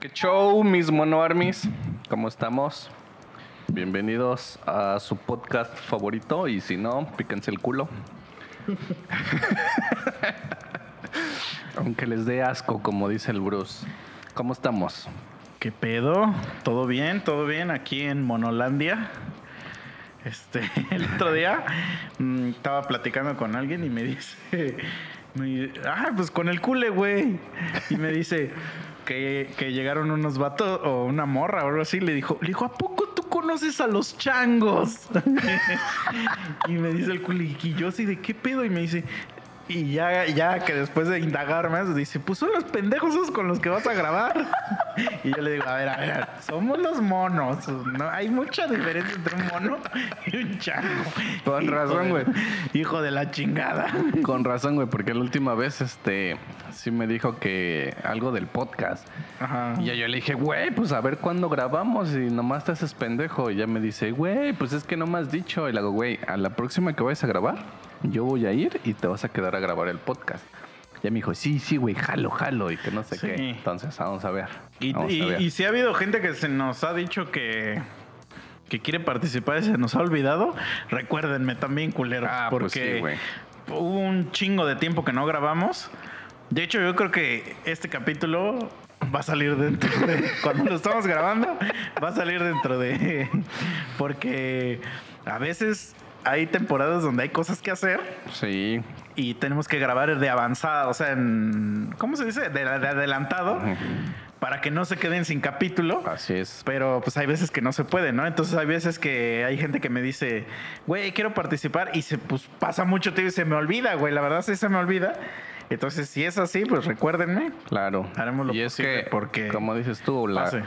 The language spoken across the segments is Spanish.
¿Qué show, mis mono armies? ¿Cómo estamos? Bienvenidos a su podcast favorito y si no, píquense el culo. Aunque les dé asco, como dice el Bruce. ¿Cómo estamos? ¿Qué pedo? ¿Todo bien? ¿Todo bien aquí en Monolandia? Este, el otro día mm, estaba platicando con alguien y me dice, ah, pues con el cule, güey. Y me dice que, que llegaron unos vatos o una morra o algo así. Le dijo, le dijo, ¿a poco tú conoces a los changos? y me dice el cule, y yo así de qué pedo? Y me dice, y ya, ya que después de indagar más, dice, pues son los pendejos esos con los que vas a grabar. Y yo le digo, a ver, a ver, somos los monos. No, hay mucha diferencia entre un mono y un chango. Con Hijo razón, güey. Hijo de la chingada. Con razón, güey, porque la última vez, este, sí me dijo que algo del podcast. Ajá. Y yo le dije, güey, pues a ver cuándo grabamos y nomás te haces pendejo. Y ya me dice, güey, pues es que no me has dicho. Y le hago, güey, a la próxima que vayas a grabar, yo voy a ir y te vas a quedar a grabar el podcast. Ya me dijo, sí, sí, güey, jalo, jalo y que no sé Sí. qué. Entonces, vamos a ver. Y, Vamos y, a ver. y si ha habido gente que se nos ha dicho que, que quiere participar y se nos ha olvidado, recuérdenme también, culeros. Ah, pues porque sí, hubo un chingo de tiempo que no grabamos. De hecho, yo creo que este capítulo va a salir dentro de. Cuando lo estamos grabando, va a salir dentro de. Porque a veces hay temporadas donde hay cosas que hacer Sí, y tenemos que grabar de avanzada, o sea, en. ¿Cómo se dice? De, de adelantado, para que no se queden sin capítulo. así es. Pero pues hay veces que no se puede, ¿no? Entonces hay veces que hay gente que me dice, güey, quiero participar y se pues pasa mucho tiempo y se me olvida, güey, la verdad sí se me olvida. Entonces si es así, pues recuérdenme. Claro. Haremos lo y es posible que, porque como dices tú, la, pase.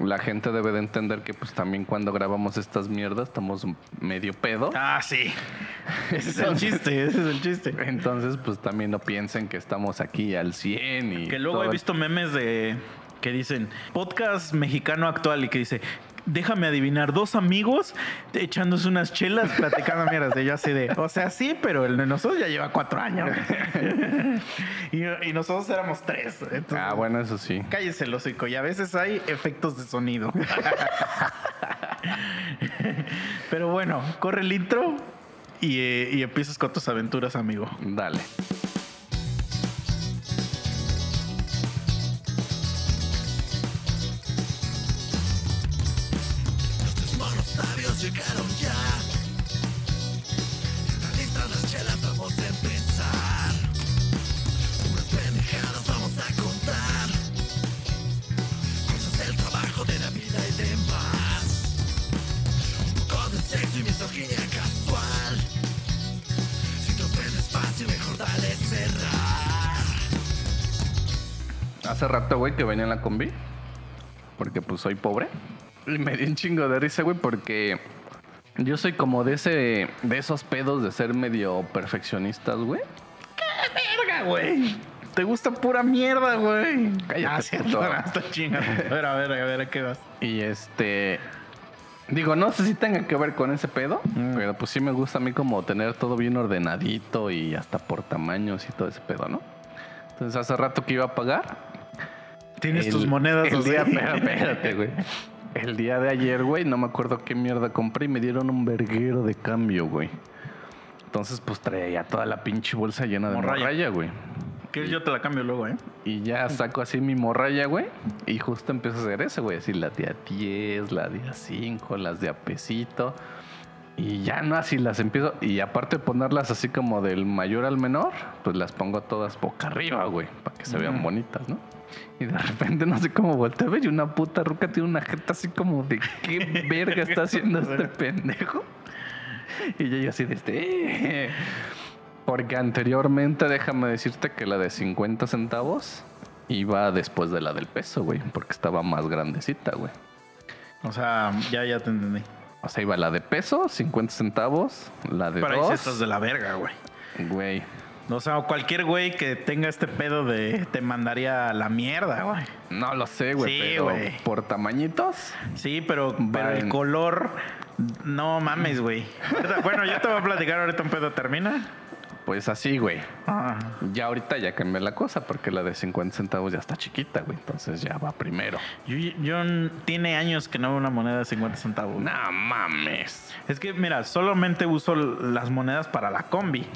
La gente debe de entender que pues también cuando grabamos estas mierdas estamos medio pedo. Ah, sí. Ese es el chiste, ese es el chiste. Entonces, pues también no piensen que estamos aquí al 100 y Que luego todo he visto memes de que dicen podcast mexicano actual y que dice déjame adivinar dos amigos echándose unas chelas platicando mierdas. De yo así de o sea sí pero el de nosotros ya lleva cuatro años. Y, y nosotros éramos tres entonces, Ah, bueno, eso sí. cállese el hocico. Y a veces hay efectos de sonido. Pero bueno corre el intro y, eh, y empiezas con tus aventuras amigo. Dale. Güey, que venía en la combi. Porque pues soy pobre. Y me di un chingo de risa, güey, porque yo soy como de ese de esos pedos de ser medio perfeccionistas, güey. verga güey te gusta pura mierda güey Cállate, ah, puto. está a ver a ver a ver a qué vas Y este. Digo, no sé si tenga que ver con ese pedo, Mm. pero pues sí me gusta a mí como tener todo bien ordenadito y hasta por tamaños y todo ese pedo, ¿no? Entonces hace rato que iba a pagar. Tienes el- tus monedas El día, espérate, güey. El día de ayer, güey, no me acuerdo qué mierda compré y me dieron un verguero de cambio, güey. Entonces, pues traía ya toda la pinche bolsa llena de Morralla. morralla, güey. ¿Quieres? Yo te la cambio luego, ¿eh? Y ya saco así mi morralla, güey. Y justo empiezo a hacer eso, güey. Así las de a 10, las de a 5, las de a pesito. Y ya no, así las empiezo. Y aparte de ponerlas así como del mayor al menor, pues las pongo todas boca arriba, güey. Para que se vean bonitas, ¿no? Y de repente no sé cómo volteé a ver y una puta ruca tiene una jeta así como de qué verga está haciendo este pendejo. Y yo, yo así de este. "Eh". Porque anteriormente, déjame decirte que la de 50 centavos iba después de la del peso, güey. Porque estaba más grandecita, güey. O sea, ya, ya te entendí. O sea, iba la de peso, 50 centavos, la de Pero ahí sí dos. estás de la verga, güey. Güey. O sea, cualquier güey que tenga este pedo de te mandaría a la mierda, güey. No lo sé, güey. Sí, pero güey. por tamañitos. Sí, pero, pero el color, no mames, güey. Bueno, yo te voy a platicar ahorita un pedo termina. Pues así, güey. Ah, Ya ahorita ya cambié la cosa porque la de 50 centavos ya está chiquita, güey. Entonces ya va primero. yo, yo tiene años que no veo una moneda de 50 centavos. No mames. Es que, mira, solamente uso las monedas para la combi.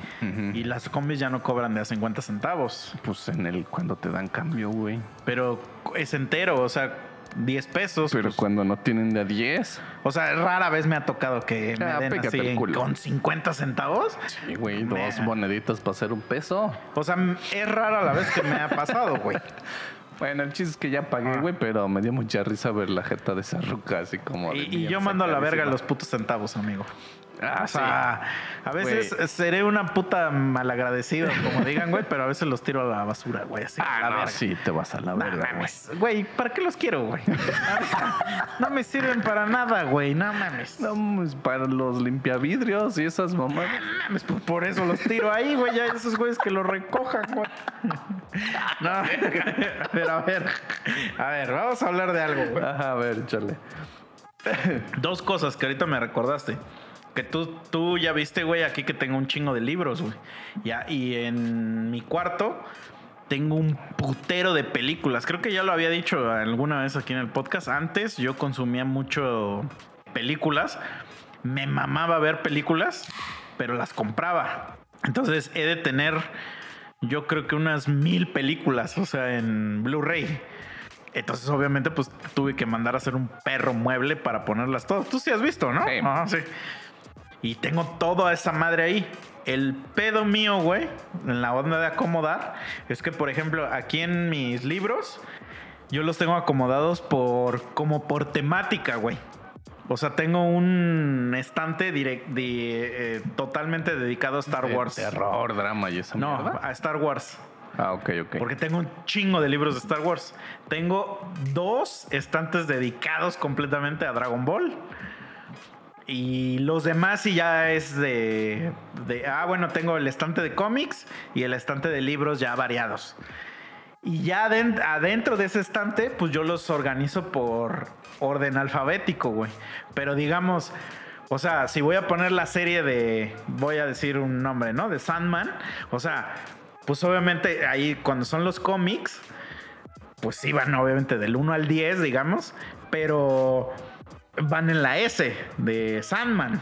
Y las combis ya no cobran de a 50 centavos. Pues en el cuando te dan cambio, güey. Pero es entero, o sea, 10 pesos. Pero pues, cuando no tienen de a 10. O sea, rara vez me ha tocado que me Ah, den pégate así con 50 centavos. Sí, güey, dos moneditas para hacer un peso. O sea, es rara la vez que me ha pasado, güey. Bueno, el chiste es que ya pagué, güey, pero me dio mucha risa ver la jeta de esa ruca así como. Y, y yo mando a la verga los putos centavos, amigo. Ah, o sea, a veces seré una puta malagradecido, como digan, güey, pero a veces los tiro a la basura, güey. Así, a Ah, la no, verga. sí, te vas a la No verga, güey. Güey, ¿para qué los quiero, güey? No me sirven para nada, güey. No mames. No No, pues para los limpiavidrios y esas mamadas. mames, pues por eso los tiro ahí, güey. Ya esos güeyes que los recojan, güey. No, a ver, a ver. A ver, vamos a hablar de algo, güey. Ajá, a ver, chale. Dos cosas que ahorita me recordaste. Que tú, tú ya viste, güey, aquí que tengo un chingo de libros, güey. Ya, y en mi cuarto tengo un putero de películas. Creo que ya lo había dicho alguna vez aquí en el podcast. Antes yo consumía mucho películas. Me mamaba ver películas, pero las compraba. Entonces he de tener, yo creo que unas mil películas, o sea, en Blu-ray. Entonces, obviamente, pues tuve que mandar a hacer un perro mueble para ponerlas todas. Tú sí has visto, ¿no? Sí. Ajá, sí. Y tengo toda esa madre ahí. El pedo mío, güey, en la onda de acomodar, es que, por ejemplo, aquí en mis libros, yo los tengo acomodados por como por temática, güey. O sea, tengo un estante direct, de, eh, totalmente dedicado a Star De Wars. Terror, drama y esa No, mierda. a Star Wars. Ah, ok, ok. Porque tengo un chingo de libros de Star Wars. Tengo dos estantes dedicados completamente a Dragon Ball. Y los demás sí ya es de, Ah, bueno, tengo el estante de cómics y el estante de libros ya variados. Y ya aden- adentro de ese estante, pues yo los organizo por orden alfabético, güey. Pero digamos, o sea, si voy a poner la serie de, voy a decir un nombre, ¿no? De Sandman. O sea, pues obviamente ahí cuando son los cómics, pues van obviamente del 1 al 10, digamos. Pero van en la S de Sandman.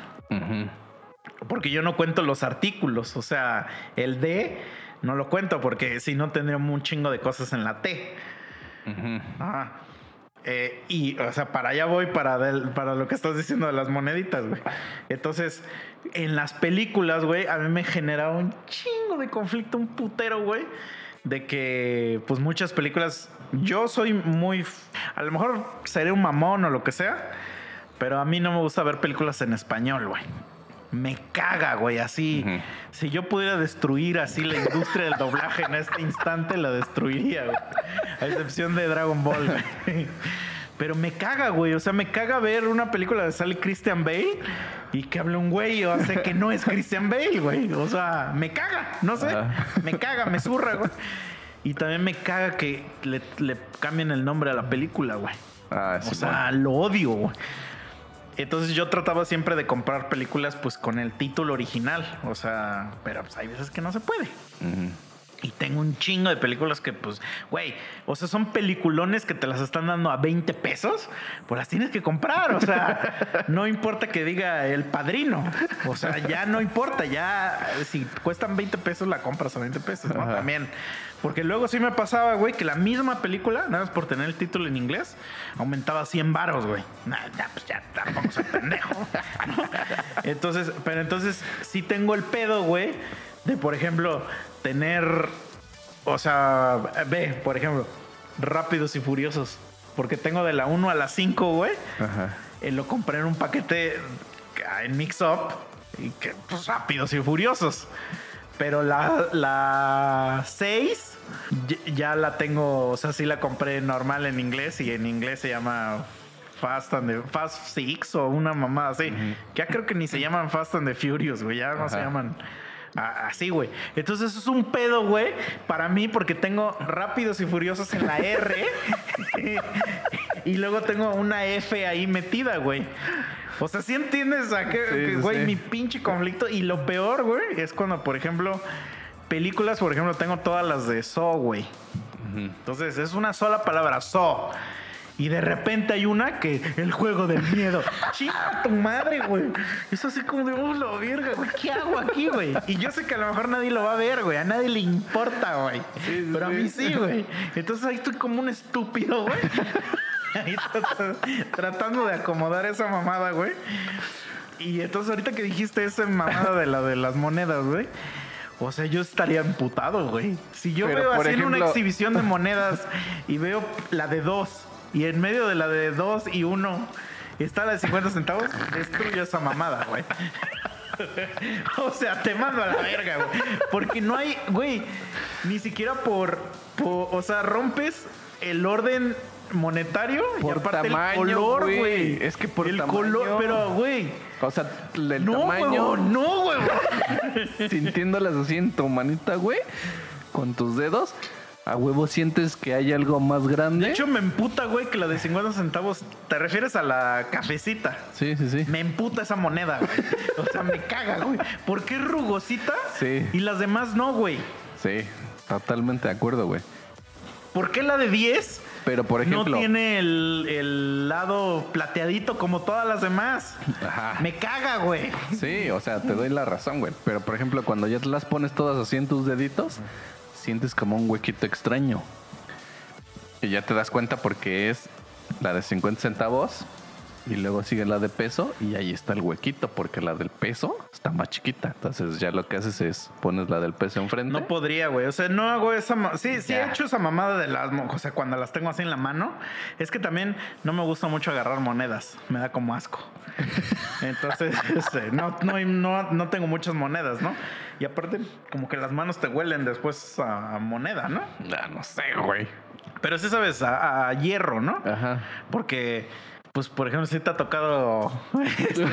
Porque yo no cuento los artículos. O sea, el D no lo cuento porque si no tendría un chingo de cosas en la T. Ajá. Eh, y, o sea, para allá voy para, del- para lo que estás diciendo de las moneditas, güey. Entonces, en las películas, güey, a mí me generaba un chingo de conflicto, un putero, güey. De que, pues, muchas películas. Yo soy muy. A lo mejor seré un mamón o lo que sea. Pero a mí no me gusta ver películas en español, güey. Me caga, güey, así. Si yo pudiera destruir así la industria del doblaje en este instante, la destruiría, güey. A excepción de Dragon Ball, güey. Pero me caga, güey. O sea, me caga ver una película de sale Christian Bale y que hable un güey o sea que no es Christian Bale, güey. O sea, me caga, no sé. Me caga, me zurra, güey. Y también me caga que le, le cambien el nombre a la película, güey. Ah, sí, O sea, lo odio, güey. Entonces yo trataba siempre de comprar películas pues con el título original. O sea, pero pues hay veces que no se puede. Y tengo un chingo de películas que, pues, güey, o sea, son peliculones que te las están dando a 20 pesos, pues las tienes que comprar. O sea, no importa que diga el padrino. O sea, ya no importa, ya si cuestan 20 pesos, la compras a 20 pesos, ¿no? Ajá. También. Porque luego sí me pasaba, güey, que la misma película, nada más por tener el título en inglés, aumentaba 100 varos, güey. Nah, ya, pues ya tampoco soy pendejo. ¿no? Entonces, pero entonces sí tengo el pedo, güey, de por ejemplo, tener, o sea, ve, por ejemplo, Rápidos y Furiosos. Porque tengo de la 1 a la 5, güey. Ajá. Eh, lo compré en un paquete en Mix Up. Y que, pues, Rápidos y Furiosos. Pero la, la 6 ya- la tengo, o sea, sí la compré normal en inglés y en inglés se llama Fast and the Fast Six o una mamada así. Ya creo que ni se llaman Fast and the Furious, güey, ya no se llaman así, güey. Entonces eso es un pedo, güey, para mí porque tengo Rápidos y Furiosos en la R y luego tengo una F ahí metida, güey. O sea, sí entiendes a qué, sí, güey, sí. mi pinche conflicto. Y lo peor, güey, es cuando, por ejemplo, películas, por ejemplo, tengo todas las de Saw, güey. Entonces, es una sola palabra, Saw. Y de repente hay una que el juego del miedo. Chica tu madre, güey. Es así como de, oh, la verga, güey. ¿Qué hago aquí, güey? Y yo sé que a lo mejor nadie lo va a ver, güey. A nadie le importa, güey. Sí, sí, Pero a mí sí. güey. Entonces ahí estoy como un estúpido, güey. Ahí trat- tratando de acomodar esa mamada, güey. Y entonces ahorita que dijiste esa mamada de la de las monedas, güey. O sea, yo estaría emputado, güey. Si yo Pero, veo así en una exhibición de monedas y veo la de dos y en medio de la de dos y uno está la de 50 centavos, destruyo esa mamada, güey. O sea, te mando a la verga, güey. Porque no hay, güey, ni siquiera por, por- o sea, rompes el orden monetario Por y aparte tamaño, el color, güey. güey. Es que por el tamaño. color, pero, güey. O sea, el No, tamaño, huevón, no, huevón. sintiéndolas así en tu manita, güey, con tus dedos, a huevo sientes que hay algo más grande. De hecho, me emputa, güey, que la de 50 centavos, ¿te refieres a la cafecita? sí, sí, sí. Me emputa esa moneda, güey. O sea, me caga, güey. ¿Por qué es rugosita? Sí. Y las demás no, güey. Sí, totalmente de acuerdo, güey. ¿Por qué la de 10 Pero por ejemplo, no tiene el, el lado plateadito como todas las demás? Ajá. Me caga, güey. Sí, o sea, te doy la razón, güey. Pero por ejemplo, cuando ya te las pones todas así en tus deditos, sientes como un huequito extraño. Y ya te das cuenta porque es la de 50 centavos y luego sigue la de peso y ahí está el huequito porque la del peso está más chiquita. Entonces ya lo que haces es pones la del peso enfrente. No podría, güey. O sea, no hago esa. Sí, sí he hecho esa mamada de las. O sea, cuando las tengo así en la mano. Es que también no me gusta mucho agarrar monedas. Me da como asco. Entonces, este, no, no, no, no tengo muchas monedas, ¿no? Y aparte, como que las manos te huelen después a moneda, ¿no? Ah, no sé, güey. Pero sí sabes, a, a hierro, ¿no? Ajá. Porque, pues, por ejemplo, si te ha tocado. este,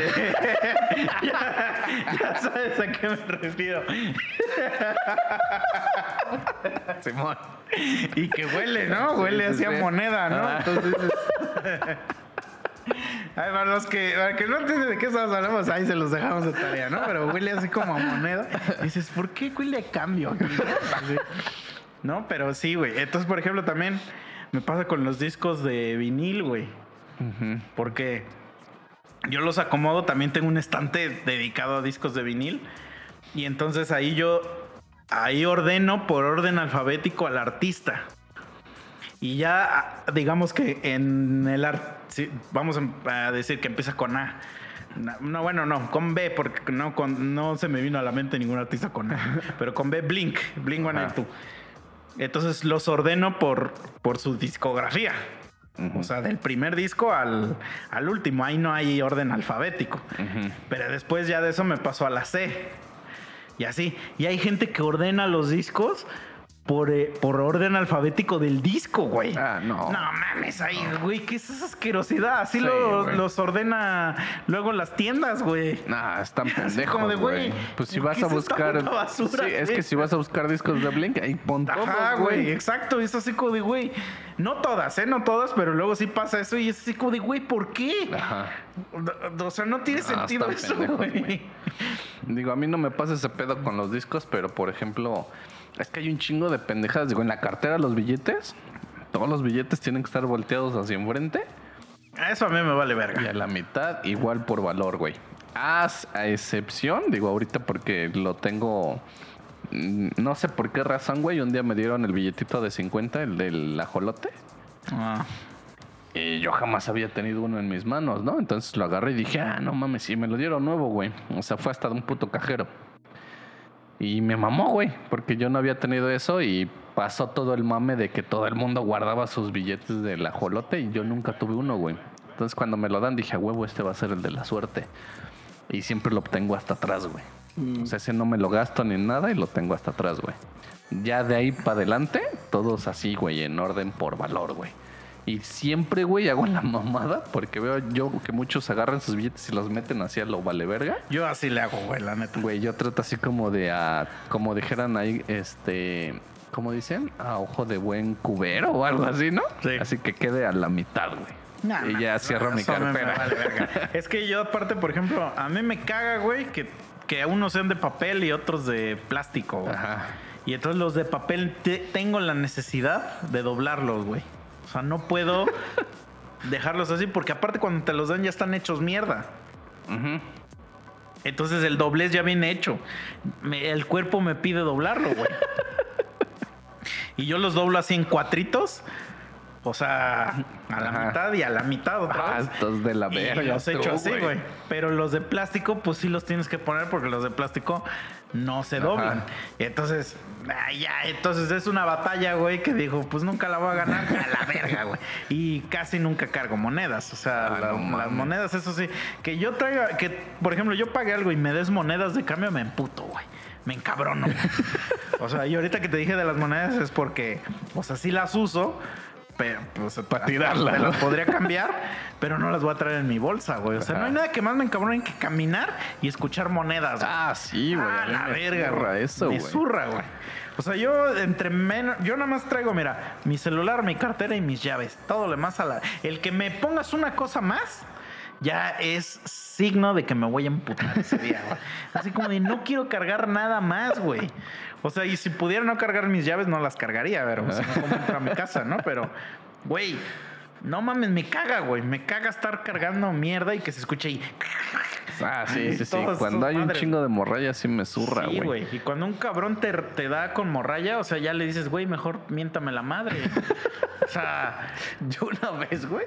ya, ya sabes a qué me refiero. Simón. Y que huele, ¿no? Huele Sí, sí, así a moneda, ¿no? Entonces. Ay, para los que, para que no entienden de qué estamos hablando, ahí se los dejamos de tarea, ¿no? Pero huele así como a moneda. Y dices, ¿por qué huele a cambio? Así. No, pero sí, güey. Entonces, por ejemplo, también me pasa con los discos de vinil, güey. Porque yo los acomodo, también tengo un estante dedicado a discos de vinil. Y entonces ahí yo, ahí ordeno por orden alfabético al artista. Y ya, digamos que en el art, sí, vamos a decir que empieza con A. No, no, bueno, no, con B, porque no, con, no se me vino a la mente ningún artista con A. Pero con B, Blink, Blink Ajá. 182. Entonces los ordeno por, por su discografía. O sea, del primer disco al, al último. Ahí no hay orden alfabético. Pero después ya de eso me pasó a la C. Y así. Y hay gente que ordena los discos por, eh, por orden alfabético del disco, güey. Ah, no. No mames, ahí, güey, ¿qué es esa asquerosidad? Así Sí, lo- los ordena luego las tiendas, güey. Nah, están pendejos, como de, güey. Pues si ¿por vas a buscar... puta basura, sí, es que si vas a buscar discos de Blink, ahí pon todos, Ajá, güey, exacto. Es así como de, güey, no todas, ¿eh? No todas, pero luego sí pasa eso y es así como de, güey, ¿por qué? Ajá. O sea, no tiene Ah, sentido eso, pendejos, güey. Digo, a mí no me pasa ese pedo con los discos, pero por ejemplo, es que hay un chingo de pendejadas. Digo, en la cartera los billetes, todos los billetes tienen que estar volteados hacia enfrente Eso a mí me vale y verga. a la mitad igual por valor, güey. Haz a excepción, digo ahorita porque lo tengo... mm, No sé por qué razón, güey. Un día me dieron el billetito de 50, el del ajolote. Ah. Y yo jamás había tenido uno en mis manos, ¿no? Entonces lo agarré y dije, ah, no mames, sí, me lo dieron nuevo, güey. O sea, fue hasta de un puto cajero. Y me mamó, güey, porque yo no había tenido eso y pasó todo el mame de que todo el mundo guardaba sus billetes del ajolote y yo nunca tuve uno, güey. Entonces cuando me lo dan dije, a huevo, este va a ser el de la suerte. Y siempre lo obtengo hasta atrás, güey. O sea, ese no me lo gasto ni nada y lo tengo hasta atrás, güey. Ya de ahí para adelante, todos así, güey, en orden por valor, güey. Y siempre, güey, hago la mamada porque veo yo que muchos agarran sus billetes y los meten hacia lo vale verga. Yo así le hago, güey, la neta. Güey, yo trato así como de, a, como dijeran ahí, este, como dicen, a ojo de buen cubero o algo así, ¿no? Sí. Así que quede a la mitad, güey. Nah, y ya nah, cierro mi cartera. vale es que yo aparte, por ejemplo, a mí me caga, güey, que, que unos sean de papel y otros de plástico. güey. Ajá. Y entonces los de papel te- tengo la necesidad de doblarlos, güey. O sea, no puedo dejarlos así porque aparte cuando te los dan ya están hechos mierda. Entonces el doblez ya viene hecho. Me- el cuerpo me pide doblarlo, güey. y yo los doblo así en cuatritos. O sea, a la Ajá. mitad y a la mitad otra vez. de la Y verga. los he hecho así, güey. Pero los de plástico, pues sí los tienes que poner porque los de plástico no se Ajá. doblan. Y entonces, ay, ya, entonces es una batalla, güey, que dijo, pues nunca la voy a ganar a la verga, güey. Y casi nunca cargo monedas. O sea, Ah, la- no las monedas, eso sí. Que yo traiga, que por ejemplo, yo pague algo y me des monedas de cambio, me emputo, güey. Me encabrono. o sea, y ahorita que te dije de las monedas es porque, o sea, sí las uso. Pero, pues, Pa' tirarlas, Te ¿no? las podría cambiar, pero no las voy a traer en mi bolsa, güey. O sea, no hay nada que más me encabrone que caminar y escuchar monedas. güey. Ah, sí, güey. Ah, a la me verga, zurra güey. eso, Me güey. zurra, güey. O sea, yo entre menos, yo nada más traigo, mira, mi celular, mi cartera y mis llaves. Todo lo demás a la. El que me pongas una cosa más, ya es signo de que me voy a emputar ese día, güey. Así como de no quiero cargar nada más, güey. O sea, y si pudiera no cargar mis llaves, no las cargaría, pero o sea, no como entro a mi casa, ¿no? Pero, güey. No mames, me caga, güey. Me caga estar cargando mierda y que se escuche ahí. Ah, sí, sí, sí. Cuando hay un chingo de morralla, sí me zurra, Sí, güey. güey. Y cuando un cabrón te, te da con morralla, o sea, ya le dices, güey, mejor miéntame la madre. o sea, Yo una vez, güey,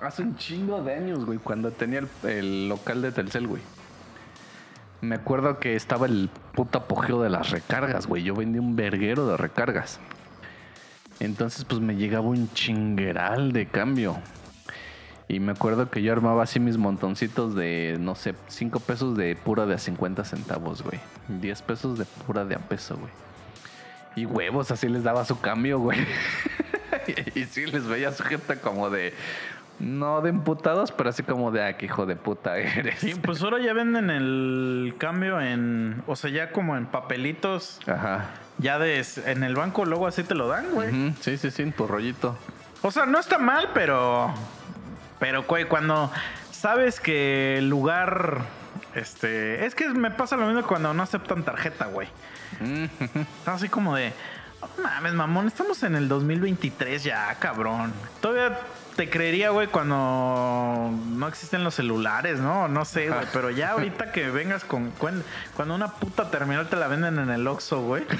hace un chingo de años, güey, cuando tenía el, el local de Telcel, güey. Me acuerdo que estaba el puto apogeo de las recargas, güey. Yo vendía un verguero de recargas. Entonces, pues me llegaba un chingueral de cambio. Y me acuerdo que yo armaba así mis montoncitos de, no sé, 5 pesos de pura de a 50 centavos, güey. 10 pesos de pura de a peso, güey. Y huevos, así les daba su cambio, güey. y sí les veía su gente como de. No de emputados, pero así como de, ah, qué hijo de puta eres. sí, pues ahora ya venden el cambio en, o sea, ya como en papelitos, Ajá. ya de, en el banco luego así te lo dan, güey. Sí, sí, sí, en tu rollito. O sea, no está mal, pero, pero, güey, cuando sabes que el lugar, este, es que me pasa lo mismo cuando no aceptan tarjeta, güey. Ujú. Así como de, "No mames, mamón, estamos en el 2023 ya, cabrón. Todavía te creería, güey, cuando no existen los celulares, ¿no? No sé, güey, pero ya ahorita que vengas con, cuando una puta terminal te la venden en el Oxxo, güey.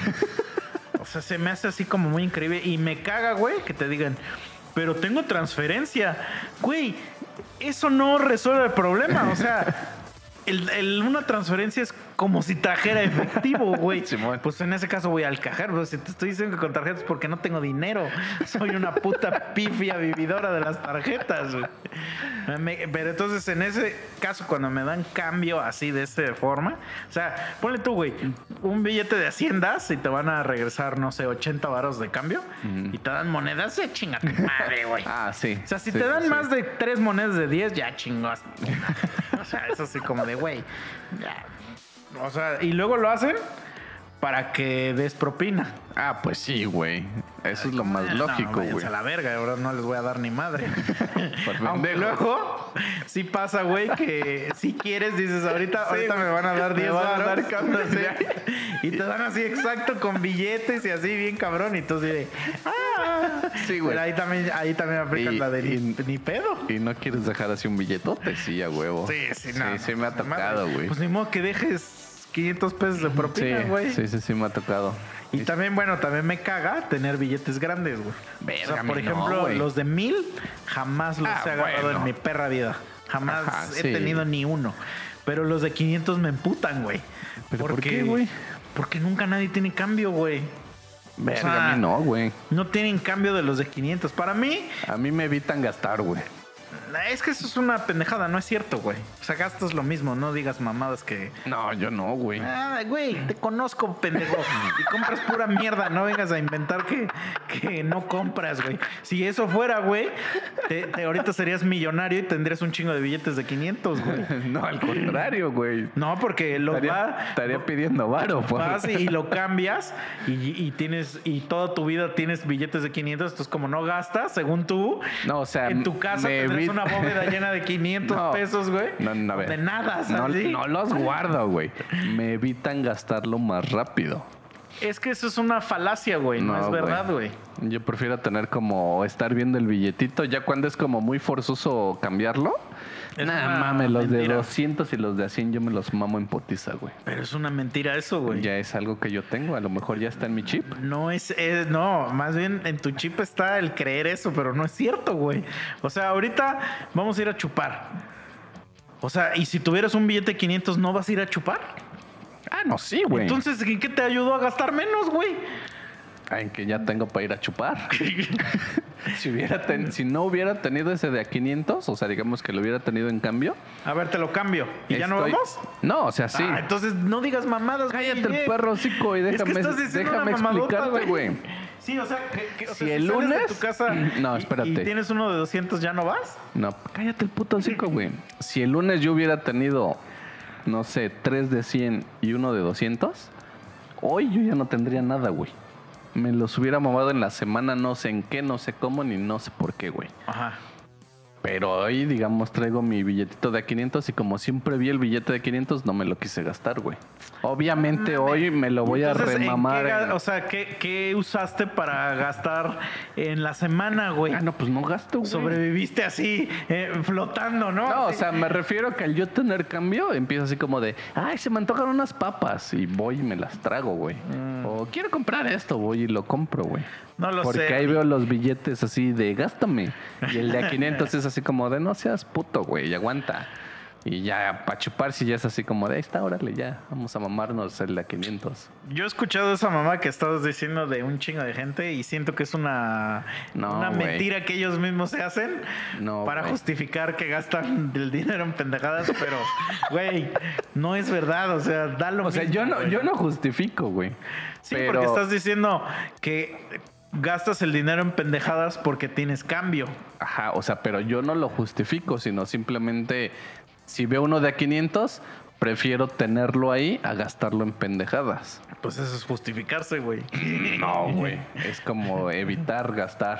O sea, se me hace así como muy increíble y me caga, güey, que te digan, pero tengo transferencia. Güey, eso no resuelve el problema, o sea, el- el- una transferencia es como si trajera efectivo, güey. Pues en ese caso voy al cajero. Pero si te estoy diciendo que con tarjetas es porque no tengo dinero. Soy una puta pifia vividora de las tarjetas, güey. Pero entonces en ese caso, cuando me dan cambio así de esta forma, o sea, ponle tú, güey, un billete de haciendas y te van a regresar, no sé, 80 varos de cambio y te dan monedas, se chinga tu madre, güey. Ah, sí. O sea, si Sí, te dan sí. más de tres monedas de 10, ya chingos. o sea, eso sí como de, güey. O sea, y luego lo hacen para que des propina. Ah, pues sí, güey. Eso es lo más No, lógico, güey. a la verga, ahora no les voy a dar ni madre. Aunque pendejo. luego sí pasa, güey, que si quieres dices, ahorita, ahorita me van a dar Me 10 van a varos. dar cambio, Sí. sí. Y te dan así exacto con billetes y así bien cabrón. Y tú así de, ah. Sí, güey. Pero ahí también, ahí también aplican Y- la de ni, y- ni pedo. ¿Y no quieres dejar así un billetote? Sí, a huevo. Sí, sí, no. Sí, sí me ha tocado, güey. Pues ni modo que dejes 500 pesos de propina, güey. sí, sí, sí me ha tocado. Y también, bueno, también me caga tener billetes grandes, güey. O sea, por no, ejemplo, los de mil jamás los Ah, he agarrado bueno. en mi perra vida. Jamás Ajá, he sí. tenido ni uno. Pero los de 500 me emputan, güey. ¿Pero por qué, güey? Porque nunca nadie tiene cambio, güey. Verga, sea, a mí no, güey. No tienen cambio de los de 500. Para mí, A mí me evitan gastar, güey. Es que eso es una pendejada, no es cierto, güey. O sea, gastas lo mismo, no digas mamadas que. No, yo no, güey. Ah, güey, te conozco, pendejo. Y compras pura mierda, no vengas a inventar que, que no compras, güey. Si eso fuera, güey, te- te- ahorita serías millonario y tendrías un chingo de billetes de 500, güey. No, al contrario, güey. No, porque Estaría, va. estaría pidiendo varo, por- Vas y lo cambias y, y tienes y toda tu vida tienes billetes de 500, entonces como no gastas, según tú, No, o sea, en tu casa me tendrás vi- una bóveda llena de 500 No. pesos, güey. No, no. De nada, No, ¿sabes? no los guardo, güey. Me evitan gastarlo más rápido. Es que eso es una falacia, güey, no, es verdad, güey. Yo prefiero tener como estar viendo el billetito. Ya cuando es como muy forzoso cambiarlo. Nah, una mames, los de mentira. 200 y los de a 100 yo me los mamo en potiza, güey. Pero es una mentira eso, güey. Ya es algo que yo tengo. A lo mejor ya está en mi chip. No es, es- no, más bien en tu chip está el creer eso, pero no es cierto, güey. O sea, ahorita vamos a ir a chupar. O sea, y si tuvieras un billete de 500, ¿no vas a ir a chupar? Ah, no, sí, güey. Entonces, ¿en qué te ayudó a gastar menos, güey? En que ya tengo para ir a chupar. si, hubiera ten- si no hubiera tenido ese de a 500, o sea, digamos que lo hubiera tenido en cambio. A ver, te lo cambio. ¿Y ya no vamos? No, o sea, sí. Ah, entonces no digas mamadas, güey. Cállate el perro hocico y Es que déjame, estás déjame explicarte, güey. Sí, o sea, que, que- o Si sea, el sales de lunes- tu casa No, y- espérate. Y, tienes uno de 200, ¿ya no vas? No, cállate el puto hocico, güey. Si el lunes yo hubiera tenido, no sé, tres de 100 y uno de 200, hoy yo ya no tendría nada, güey. Me los hubiera mamado en la semana, no sé en qué, no sé cómo, ni no sé por qué, güey. Ajá. Pero hoy, digamos, traigo mi billetito de a 500 y como siempre vi el billete de 500, no me lo quise gastar, güey. Obviamente hoy me lo voy a Entonces, ¿en qué remamar. en- O sea, ¿qué, qué usaste para gastar en la semana, güey? Ah, no, pues no gasto, güey. Sobreviviste así, eh, flotando, ¿no? No, o sea, me refiero que al yo tener cambio, empiezo así como de, ay, se me antojan unas papas y voy y me las trago, güey. O quiero comprar esto, voy y lo compro, güey. Mm. No lo Porque sé. ahí veo los billetes así de, gástame. Y el de a 500 es así como de, no seas puto, güey, y aguanta. Y ya, para chupar, si ya es así como de, ahí está, órale, ya, vamos a mamarnos el de a 500. Yo he escuchado esa mamá que estabas diciendo de un chingo de gente y siento que es una, No, una mentira que ellos mismos se hacen No, para justificar que gastan el dinero en pendejadas, pero, güey, no es verdad, o sea, da lo O sea, yo no, yo no justifico, güey. Sí, pero- porque estás diciendo que gastas el dinero en pendejadas porque tienes cambio. Ajá, o sea, pero yo no lo justifico, sino simplemente si veo uno de a 500, prefiero tenerlo ahí a gastarlo en pendejadas. Pues eso es justificarse, güey. No, güey. Es como evitar gastar.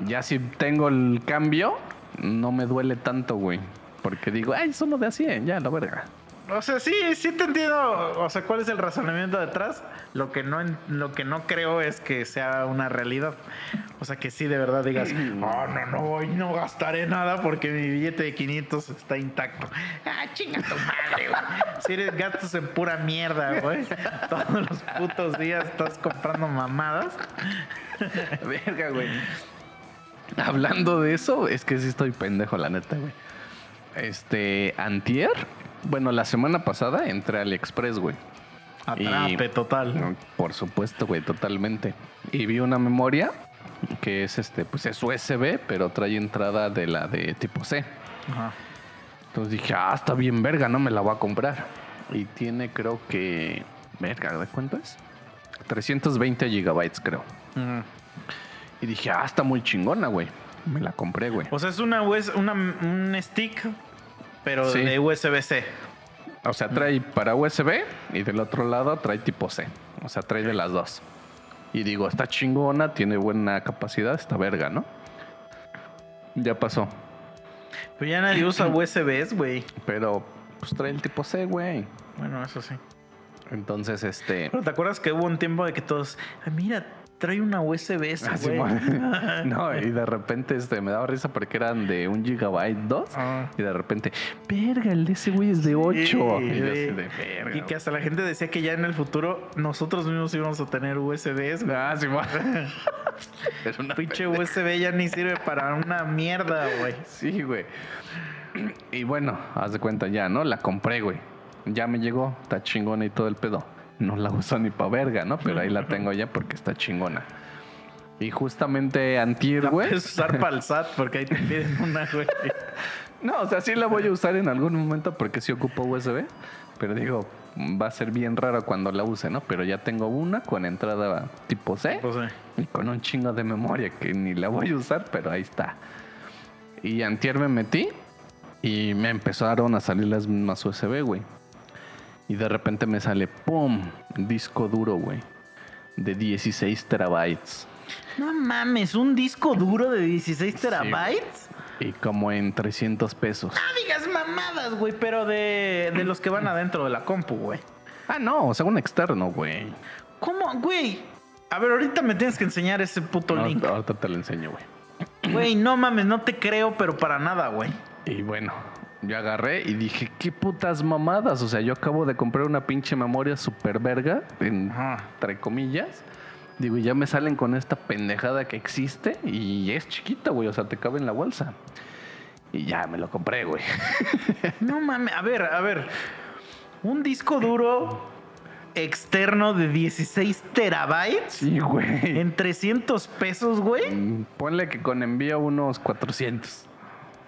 Ya si tengo el cambio, no me duele tanto, güey. Porque digo, ay, es uno de a 100, ya, la verga. O sea, sí, sí te entiendo. O sea, ¿cuál es el razonamiento detrás? Lo que no, lo que no creo es que sea una realidad. O sea, que sí de verdad digas, oh, no, no, hoy no gastaré nada porque mi billete de 500 está intacto. Ah, chinga tu madre, güey. Si eres gastos en pura mierda, güey. Todos los putos días estás comprando mamadas. Verga, güey. Hablando de eso, es que sí estoy pendejo, la neta, güey. Este, antier, bueno, la semana pasada entré a AliExpress, güey. Atrape total. Por supuesto, güey, totalmente. Y vi una memoria que es este, pues es USB, pero trae entrada de la de tipo C. Ajá. Entonces dije, ah, está bien verga, no me la voy a comprar. Y tiene, creo que, verga, ¿de cuánto es? 320 gigabytes, creo. Ujú. Y dije, ah, está muy chingona, güey. Me la compré, güey. O sea, es una, US una un stick, pero Sí. de USB-C. O sea, trae para USB y del otro lado trae tipo C. O sea, trae de las dos. Y digo, está chingona, tiene buena capacidad, está verga, ¿no? Ya pasó. Pero ya nadie usa USBs, güey. Pero, pues trae el tipo C, güey. Bueno, eso sí. Entonces, este. Pero te acuerdas que hubo un tiempo de que todos, "Ah, mira, trae una USB ese, Ah, güey. Simón. no, y de repente este, me daba risa porque eran de un gigabyte, dos. Ah. Y de repente, verga, el de ese güey es de 8. Sí, y de verga. Y que hasta la gente decía que ya en el futuro nosotros mismos íbamos a tener USBs. güey. Ah, Simón. es una Pinche USB ya ni sirve para una mierda, güey. Sí, güey. Y bueno, haz de cuenta ya, ¿no? La compré, güey. Ya me llegó, está chingona y todo el pedo. No la uso ni pa' verga, ¿no? Pero ahí la tengo ya porque está chingona. Y justamente antier, güey. puedes usar para el SAT porque ahí te piden una, güey. No, o sea, sí la voy a usar en algún momento porque sí ocupo USB. Pero digo, va a ser bien raro cuando la use, ¿no? Pero ya tengo una con entrada tipo C Pues, eh, y con un chingo de memoria que ni la voy a usar, pero ahí está. Y antier me metí y me empezaron a salir las mismas USB, güey. Y de repente me sale, ¡pum! Disco duro, güey. De 16 terabytes. No mames, un disco duro de 16 terabytes. Y como en 300 pesos. No digas mamadas, güey, pero de, de los que van adentro de la compu, güey. Ah, no, o sea, un externo, güey. ¿Cómo, güey? A ver, ahorita me tienes que enseñar ese puto link. Ahorita te lo enseño, güey. Güey, no mames, no te creo, pero para nada, güey. Y bueno, yo agarré y dije, qué putas mamadas. O sea, yo acabo de comprar una pinche memoria super verga, en- entre comillas. Digo, ya me salen con esta pendejada que existe y es chiquita, güey. O sea, te cabe en la bolsa. Y ya me lo compré, güey. No mames, a ver, a ver. Un disco duro externo de 16 terabytes Sí, güey. en 300 pesos, güey. Mm, Ponle que con envío unos 400.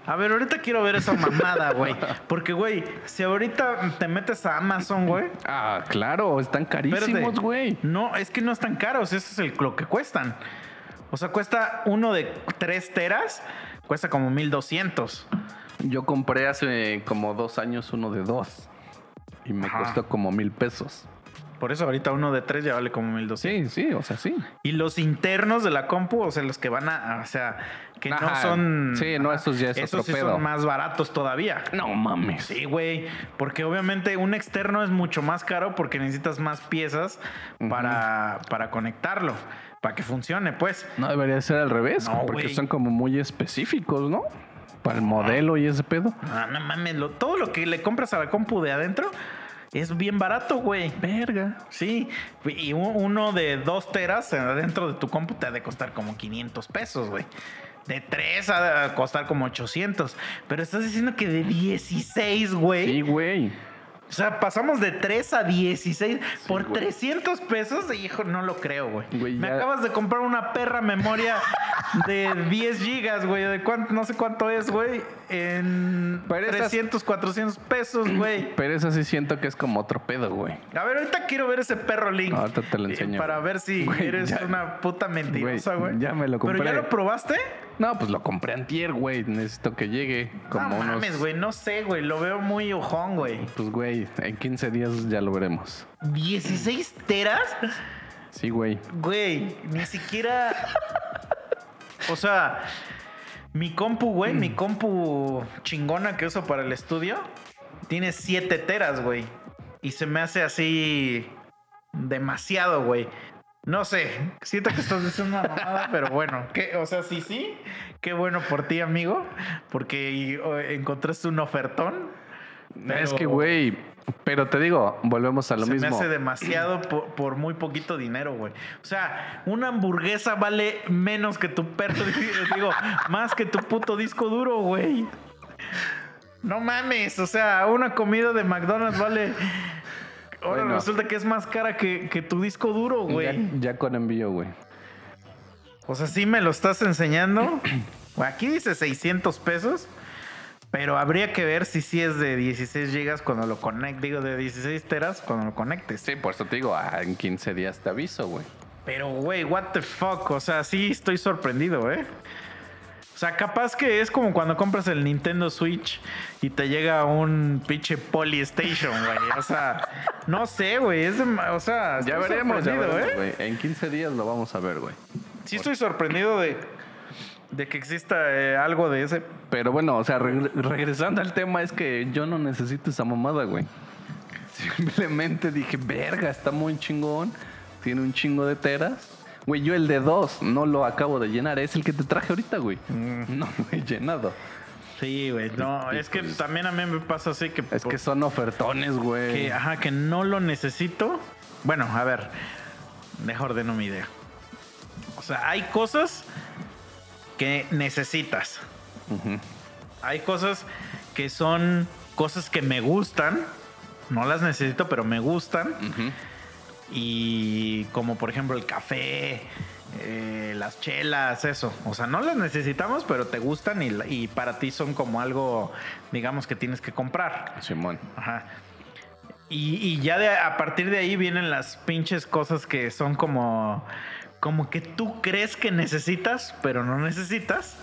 A ver, ahorita quiero ver esa mamada, güey. Porque, güey, si ahorita te metes a Amazon, güey. Ah, claro, están carísimos, güey. No, es que no están caros, eso es el, lo que cuestan. O sea, cuesta uno de 3 teras, cuesta como 1200. Yo compré hace como dos años uno de dos. Y me Ajá. costó como mil pesos. Por eso ahorita uno de 3 ya vale como 1200. Sí, sí, o sea, sí. Y los internos de la compu, o sea, los que van a, o sea, que no son... Sí, no, esos ya es Esos sí pedo. son más baratos todavía. No mames. Sí, güey, porque obviamente un externo es mucho más caro porque necesitas más piezas para, para conectarlo, para que funcione, pues. No debería ser al revés, No, porque son como muy específicos, ¿no? Para el modelo y ese pedo. Ah, no mames, lo- todo lo que le compras a la compu de adentro es bien barato, güey. Verga. Sí, y un- uno de dos teras adentro de tu compu te ha de costar como 500 pesos, güey. De tres ha de costar como 800. Pero estás diciendo que de 16, güey. Sí, güey. O sea, pasamos de 3 a 16 por güey. 300 pesos. Hijo, no lo creo, güey. Güey, Me ya- acabas de comprar una perra memoria de 10 gigas, güey. De cuánto, no sé cuánto es, güey. En Pero esas- 300, 400 pesos, güey. Pero eso sí siento que es como otro pedo, güey. A ver, ahorita quiero ver ese perro link. Ahorita te lo Eh, enseño, Para ver si Güey, eres ya- una puta mentirosa, Güey, ya me lo ¿Pero compré. ya lo probaste? No, pues lo compré antier, güey. Necesito que llegue como no unos... mames, güey. No sé, güey. Lo veo muy ojón, güey. Pues, güey, en 15 días ya lo veremos. ¿16 teras? Sí, güey. Güey, ni siquiera. O sea, mi compu, güey, mi compu chingona que uso para el estudio, tiene 7 teras, güey. Y se me hace así demasiado, güey. No sé, siento que estás diciendo una mamada, pero bueno, ¿qué? o sea, sí, sí, qué bueno por ti, amigo, porque encontraste un ofertón. Es que, güey, pero te digo, volvemos a lo se mismo. me hace demasiado por, por muy poquito dinero, güey. O sea, una hamburguesa vale menos que tu perro, digo, más que tu puto disco duro, güey. No mames, o sea, una comida de McDonald's vale. Ahora Bueno. resulta que es más cara que, que tu disco duro, güey. Ya, ya con envío, güey. O sea, sí me lo estás enseñando. Aquí dice 600 pesos. Pero habría que ver si sí es de 16 gigas cuando lo conectes. Digo, de 16 teras cuando lo conectes. Sí, por eso te digo, ah, en 15 días te aviso, güey. Pero, güey, what the fuck. O sea, sí estoy sorprendido, ¿eh? O sea, capaz que es como cuando compras el Nintendo Switch y te llega un pinche Polystation, güey. O sea, no sé, güey. Es de- o sea, Ya veremos, ya veremos, ¿eh? En 15 días lo vamos a ver, güey. Sí estoy sorprendido de, de que exista eh, algo de ese. Pero bueno, o sea, regre- regresando al tema, es que yo no necesito esa mamada, güey. Simplemente dije, verga, está muy chingón. Tiene un chingo de teras. Güey, yo el de dos no lo acabo de llenar. Es el que te traje ahorita, güey. Mm. No lo he llenado. Sí, güey. No, es que también a mí me pasa así que... Es que son ofertones, güey. que, ajá, que no lo necesito. Bueno, a ver, deja ordeno mi idea. O sea, hay cosas que necesitas. Hay cosas que son cosas que me gustan. No las necesito, pero me gustan. Ujú. Y como por ejemplo el café, eh, las chelas, eso. O sea, no las necesitamos, pero te gustan y, y para ti son como algo, digamos, que tienes que comprar. Simón. Ajá. Y, y ya de, a partir de ahí vienen las pinches cosas que son como, como que tú crees que necesitas, pero no necesitas.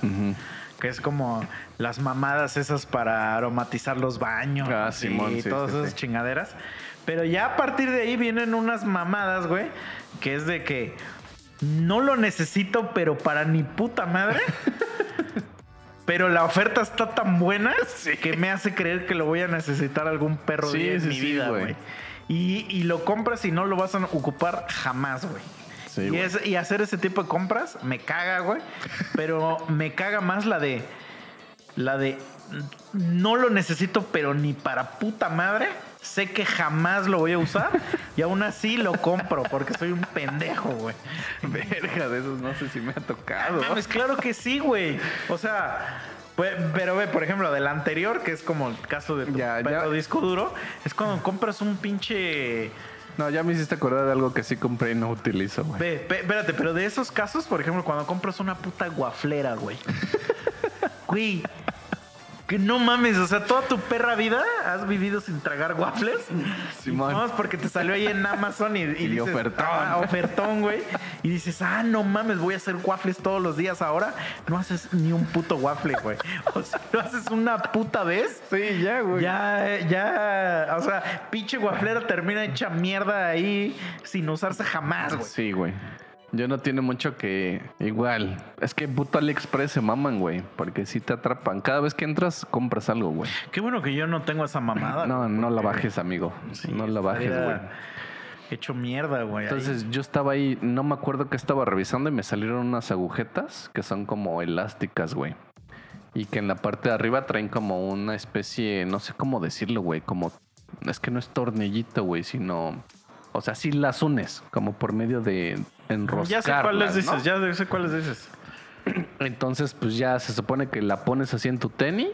Que es como las mamadas esas para aromatizar los baños Ah, y sí, todas sí, esas sí. chingaderas. Pero ya a partir de ahí vienen unas mamadas, güey, que es de que no lo necesito, pero para ni puta madre. pero la oferta está tan buena que me hace creer que lo voy a necesitar algún perro Sí, día en sí, mi vida, güey. Y, y lo compras y no lo vas a ocupar jamás, güey. Y, es- y hacer ese tipo de compras me caga, güey. Pero me caga más la de. La de. No lo necesito, pero ni para puta madre. Sé que jamás lo voy a usar. Y aún así lo compro porque soy un pendejo, güey. Verga, de esos no sé si me ha tocado. Mames, claro que sí, güey. O sea, pues, pero ve, por ejemplo, del anterior, que es como el caso de tu Ya, perro ya. disco duro, es cuando compras un pinche. No, ya me hiciste acordar de algo que sí compré y no utilizo, güey. Ve, ve, espérate, pero de esos casos, por ejemplo, cuando compras una puta guaflera, güey. Güey. Que no mames, o sea, toda tu perra vida has vivido sin tragar waffles. Simón. Vamos, porque te salió ahí en Amazon y, y Y dices, ofertón. "Ah, ofertón, güey. Y dices, ah, no mames, voy a hacer waffles todos los días ahora. No haces ni un puto waffle, güey. O sea, lo haces una puta vez. Sí, ya, güey. Ya, ya, o sea, pinche guaflera termina hecha mierda ahí sin usarse jamás, güey. Sí, güey. Yo no tiene mucho que. Igual. Es que puto AliExpress se maman, güey. Porque sí te atrapan. Cada vez que entras, compras algo, güey. Qué bueno que yo no tengo esa mamada. No, no la bajes, amigo. sí, no la bajes, güey. Hecho mierda, güey. ahí. Entonces yo estaba ahí, no me acuerdo que estaba revisando y me salieron unas agujetas que son como elásticas, güey. Y que en la parte de arriba traen como una especie, no sé cómo decirlo, güey, como... Es que no es tornillito, güey, sino... O sea, sí las unes, como por medio de enroscarlas, ya sé cuáles ¿no? dices, ya sé cuáles dices. Entonces, pues ya se supone que la pones así en tu tenis,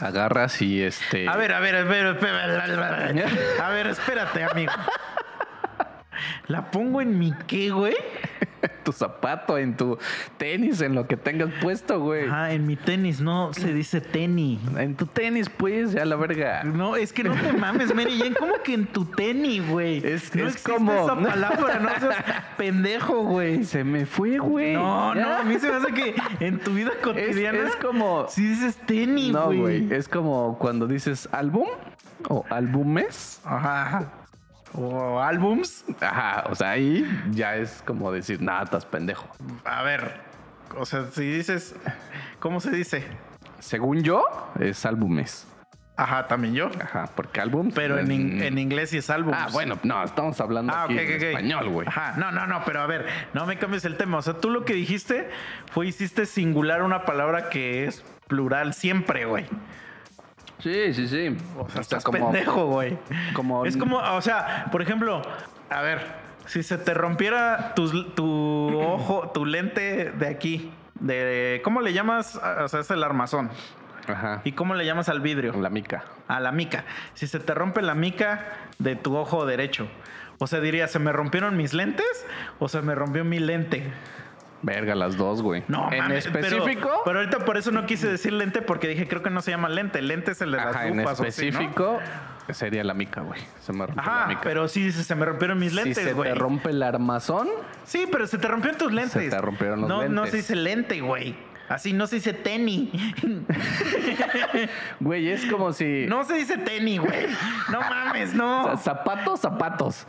agarras y este... A ver, a ver, a ver, espera- a ver, espérate, amigo. ¿La pongo en mi qué, güey? tu zapato, en tu tenis, en lo que tengas puesto, güey. Ah, en mi tenis, no se dice tenis. En tu tenis, pues, ya la verga. No, es que no te mames, Mary Jane. ¿Cómo que en tu tenis, güey? Es- no es existe como- esa palabra, no seas pendejo, güey. Se me fue, güey. No, no, a mí se me hace que en tu vida es, cotidiana. es como. Si dices tenis, No, güey. güey. Es como cuando dices álbum o álbumes. Ajá. O álbums. Ajá. O sea, ahí ya es como decir, nada, estás pendejo. A ver. O sea, si dices. ¿Cómo se dice? Según yo, es álbumes. Ajá, también yo. Ajá, porque álbum. Pero en, en inglés sí es álbums. Ah, bueno, no, estamos hablando Ah, ok, aquí ok, en ok. español, güey. Ajá, no, no, no, pero a ver, no me cambies el tema. O sea, tú lo que dijiste fue hiciste singular una palabra que es plural siempre, güey. Sí, sí, sí. O sea, estás pendejo, güey. como- Es como, o sea, por ejemplo, a ver, si se te rompiera tus- tu, ojo, tu lente de aquí, de ¿cómo le llamas? O sea, es el armazón. Ajá. ¿Y cómo le llamas al vidrio? La mica. A la mica. Si se te rompe la mica de tu ojo derecho. O sea, diría, ¿se me rompieron mis lentes o se me rompió mi lente? Verga, las dos, güey. No, En mames, específico. Pero, ahorita por eso no quise decir lente porque dije, creo que no se llama lente. Lente es el de las Ajá, en así, ¿no? específico sería la mica, güey. Se me rompió la Ajá, mica. pero sí se me rompieron mis si lentes, se güey. te rompe el armazón, Sí, pero se te rompieron tus lentes. te rompieron los no, No lentes. se dice lente, güey. Así no se dice tenis. güey, es como si. No se dice tenis, güey. No mames, O no. sea, zapatos, zapatos.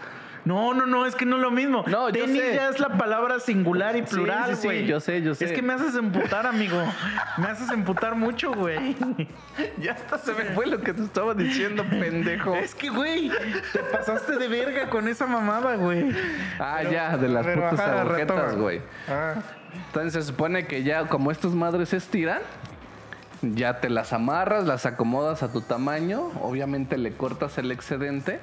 No, no, no, es que no es lo mismo. No, yo sé. ya es la palabra singular y plural, sí, sí, güey. yo sé, yo sé. Es que me haces emputar, amigo. Me haces emputar mucho, güey. Ya hasta se me fue lo que te estaba diciendo, pendejo. Es que, güey, te pasaste de verga con esa mamada, güey. Ah, ya, de las putas agujetas, güey. Ah. Entonces se supone que ya, como estas madres se estiran, ya te las amarras, las acomodas a tu tamaño. Obviamente le cortas el excedente.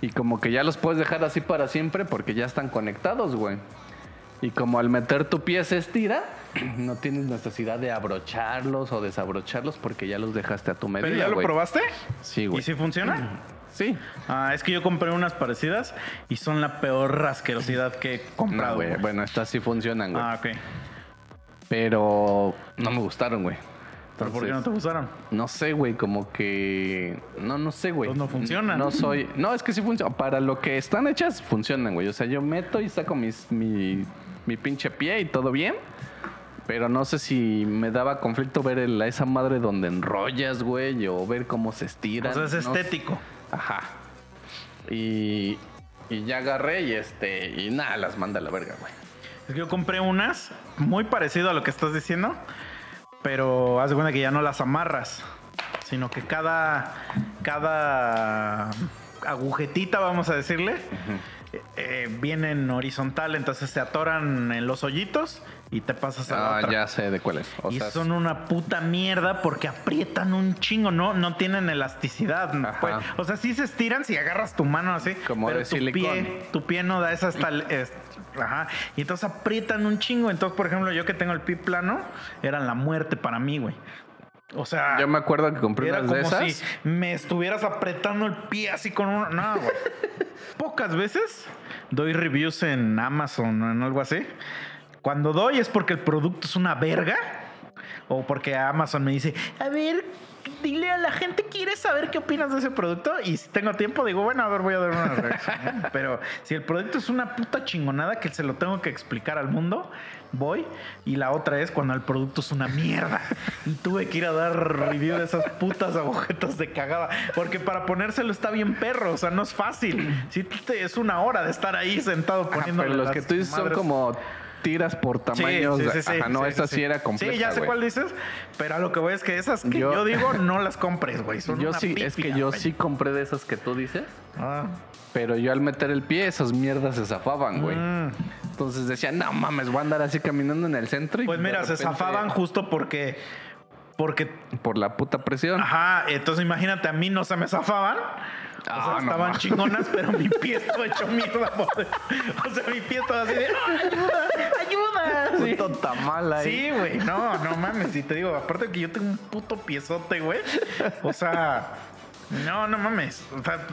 Y como que ya los puedes dejar así para siempre porque ya están conectados, güey. Y como al meter tu pie se estira, no tienes necesidad de abrocharlos o desabrocharlos porque ya los dejaste a tu medida, ¿Pero ya lo probaste? Sí, ¿Y güey. si funciona? Sí. Ah, es que yo compré unas parecidas y son la peor asquerosidad que he No, comprado. güey. güey. Bueno, estas sí funcionan, güey. Ah, ok. Pero no me gustaron, güey. ¿Pero por qué no te gustaron? No sé, güey, como que... No, no sé, güey. Pues no funcionan. No soy... No, es que sí funcionan. Para lo que están hechas, funcionan, güey. O sea, yo meto y saco mis, mi, mi pinche pie y todo bien. Pero no sé si me daba conflicto ver el- esa madre donde enrollas, güey, o ver cómo se estira. O sea, es estético. Ajá. Y, y ya agarré y este... Y nada, las manda a la verga, güey. Es que yo compré unas muy parecido a lo que estás diciendo, pero haz de cuenta que ya no las amarras, sino que cada, cada agujetita, vamos a decirle, eh, viene en horizontal, entonces se atoran en los hoyitos y te pasas a la Ah, otra. ya sé de cuáles. O y sea, son una puta mierda porque aprietan un chingo, no, no tienen elasticidad. puede- o sea, sí se estiran si agarras tu mano así, Como pero de tu silicón. pie, tu pie no da esa hasta ajá, y entonces aprietan un chingo. Entonces, por ejemplo, yo que tengo el pie plano, eran la muerte para mí, güey. O sea, Yo me acuerdo que compré era unas como de esas. si me estuvieras apretando el pie así con un. No, güey. Pocas veces doy reviews en Amazon o en algo así. Cuando doy es porque el producto es una verga. O porque Amazon me dice, a ver, dile a la gente, ¿quieres saber qué opinas de ese producto? Y si tengo tiempo, digo, bueno, a ver, voy a dar una reacción. Pero si el producto es una puta chingonada que se lo tengo que explicar al mundo, voy. Y la otra es cuando el producto es una mierda. Y tuve que ir a dar review de esas putas agujetas de cagada. Porque para ponérselo está bien perro, o sea, no es fácil. Sí, te- es una hora de estar ahí sentado Ajá, poniendo pero los que tú dices son como tiras por tamaños. Sí, sí, sí, Ajá, no, esa sí, era completa. Sí, ya sé cuál dices, pero a lo que voy es que esas que yo, Yo- digo no las compres, güey. Son Yo una sí, es que yo sí compré de esas que tú dices. Ah. Pero yo al meter el pie, esas mierdas se zafaban, güey. Mm. Entonces decía, no mames, voy a andar así caminando en el centro. Y Pues mira, se zafaban justo porque. Porque. Por la puta presión. Ajá, entonces imagínate, a mí no se me zafaban. O sea, Ah, no estaban chingonas, pero mi pie estaba hecho mierda. O sea, mi pie estaba así de. "¡Ay, ¡Ayuda! ¡Ayuda! Sí. Puto tamal ahí. Sí, güey, no, no mames. Y te digo, aparte de que yo tengo un puto piezote, güey. O sea, no, no mames. O sea,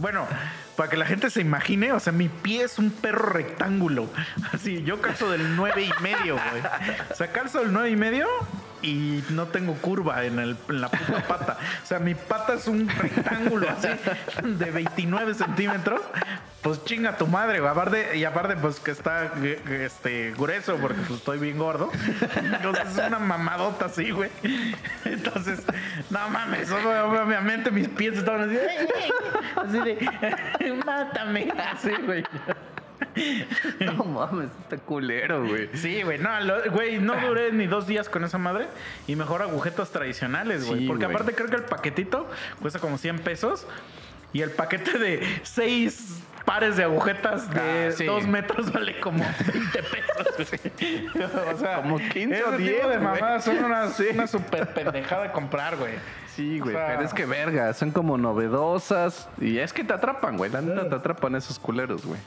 bueno, para que la gente se imagine, o sea, mi pie es un perro rectángulo. Así, yo calzo del nueve y medio, güey. O sea, calzo del nueve y medio y no tengo curva en, el- en la puta pata. O sea, mi pata es un rectángulo así de 29 centímetros. Pues chinga tu madre, güey. Aparte, y aparte, pues que está este, grueso porque pues, estoy bien gordo. Entonces es una mamadota así, güey. Entonces, no mames, obviamente mis pies estaban así, así de, mátame. Así, güey. No mames, está culero, güey. Sí, güey, no, lo- güey, no duré ni dos días con esa madre y mejor agujetas tradicionales, güey. Sí, porque güey. aparte creo que el paquetito cuesta como 100 pesos y el paquete de seis pares de agujetas de Ah, sí. dos metros vale como 20 pesos. güey. o sea, Como 15 o ese 10, tipo de mamadas son una, una super pendejada de comprar, güey. Sí, güey, O sea- pero es que verga, son como novedosas y es que te atrapan, güey, la neta te atrapan esos culeros, güey.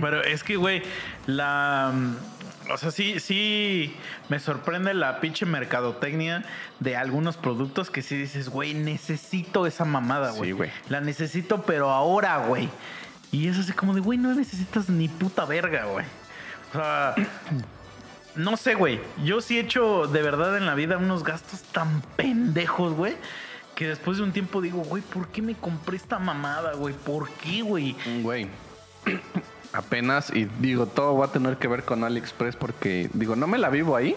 Pero es que, güey, la. O sea, sí, sí me sorprende la pinche mercadotecnia de algunos productos que sí dices, güey, necesito esa mamada, güey. Sí, güey. La necesito, pero ahora, güey. Y es así como de, güey, no necesitas ni puta verga, güey. O sea. No sé, güey. Yo sí he hecho de verdad en la vida unos gastos tan pendejos, güey. Que después de un tiempo digo, güey, ¿por qué me compré esta mamada, güey? ¿Por qué, güey? Güey. Apenas, y digo, todo va a tener que ver con AliExpress porque, digo, no me la vivo ahí,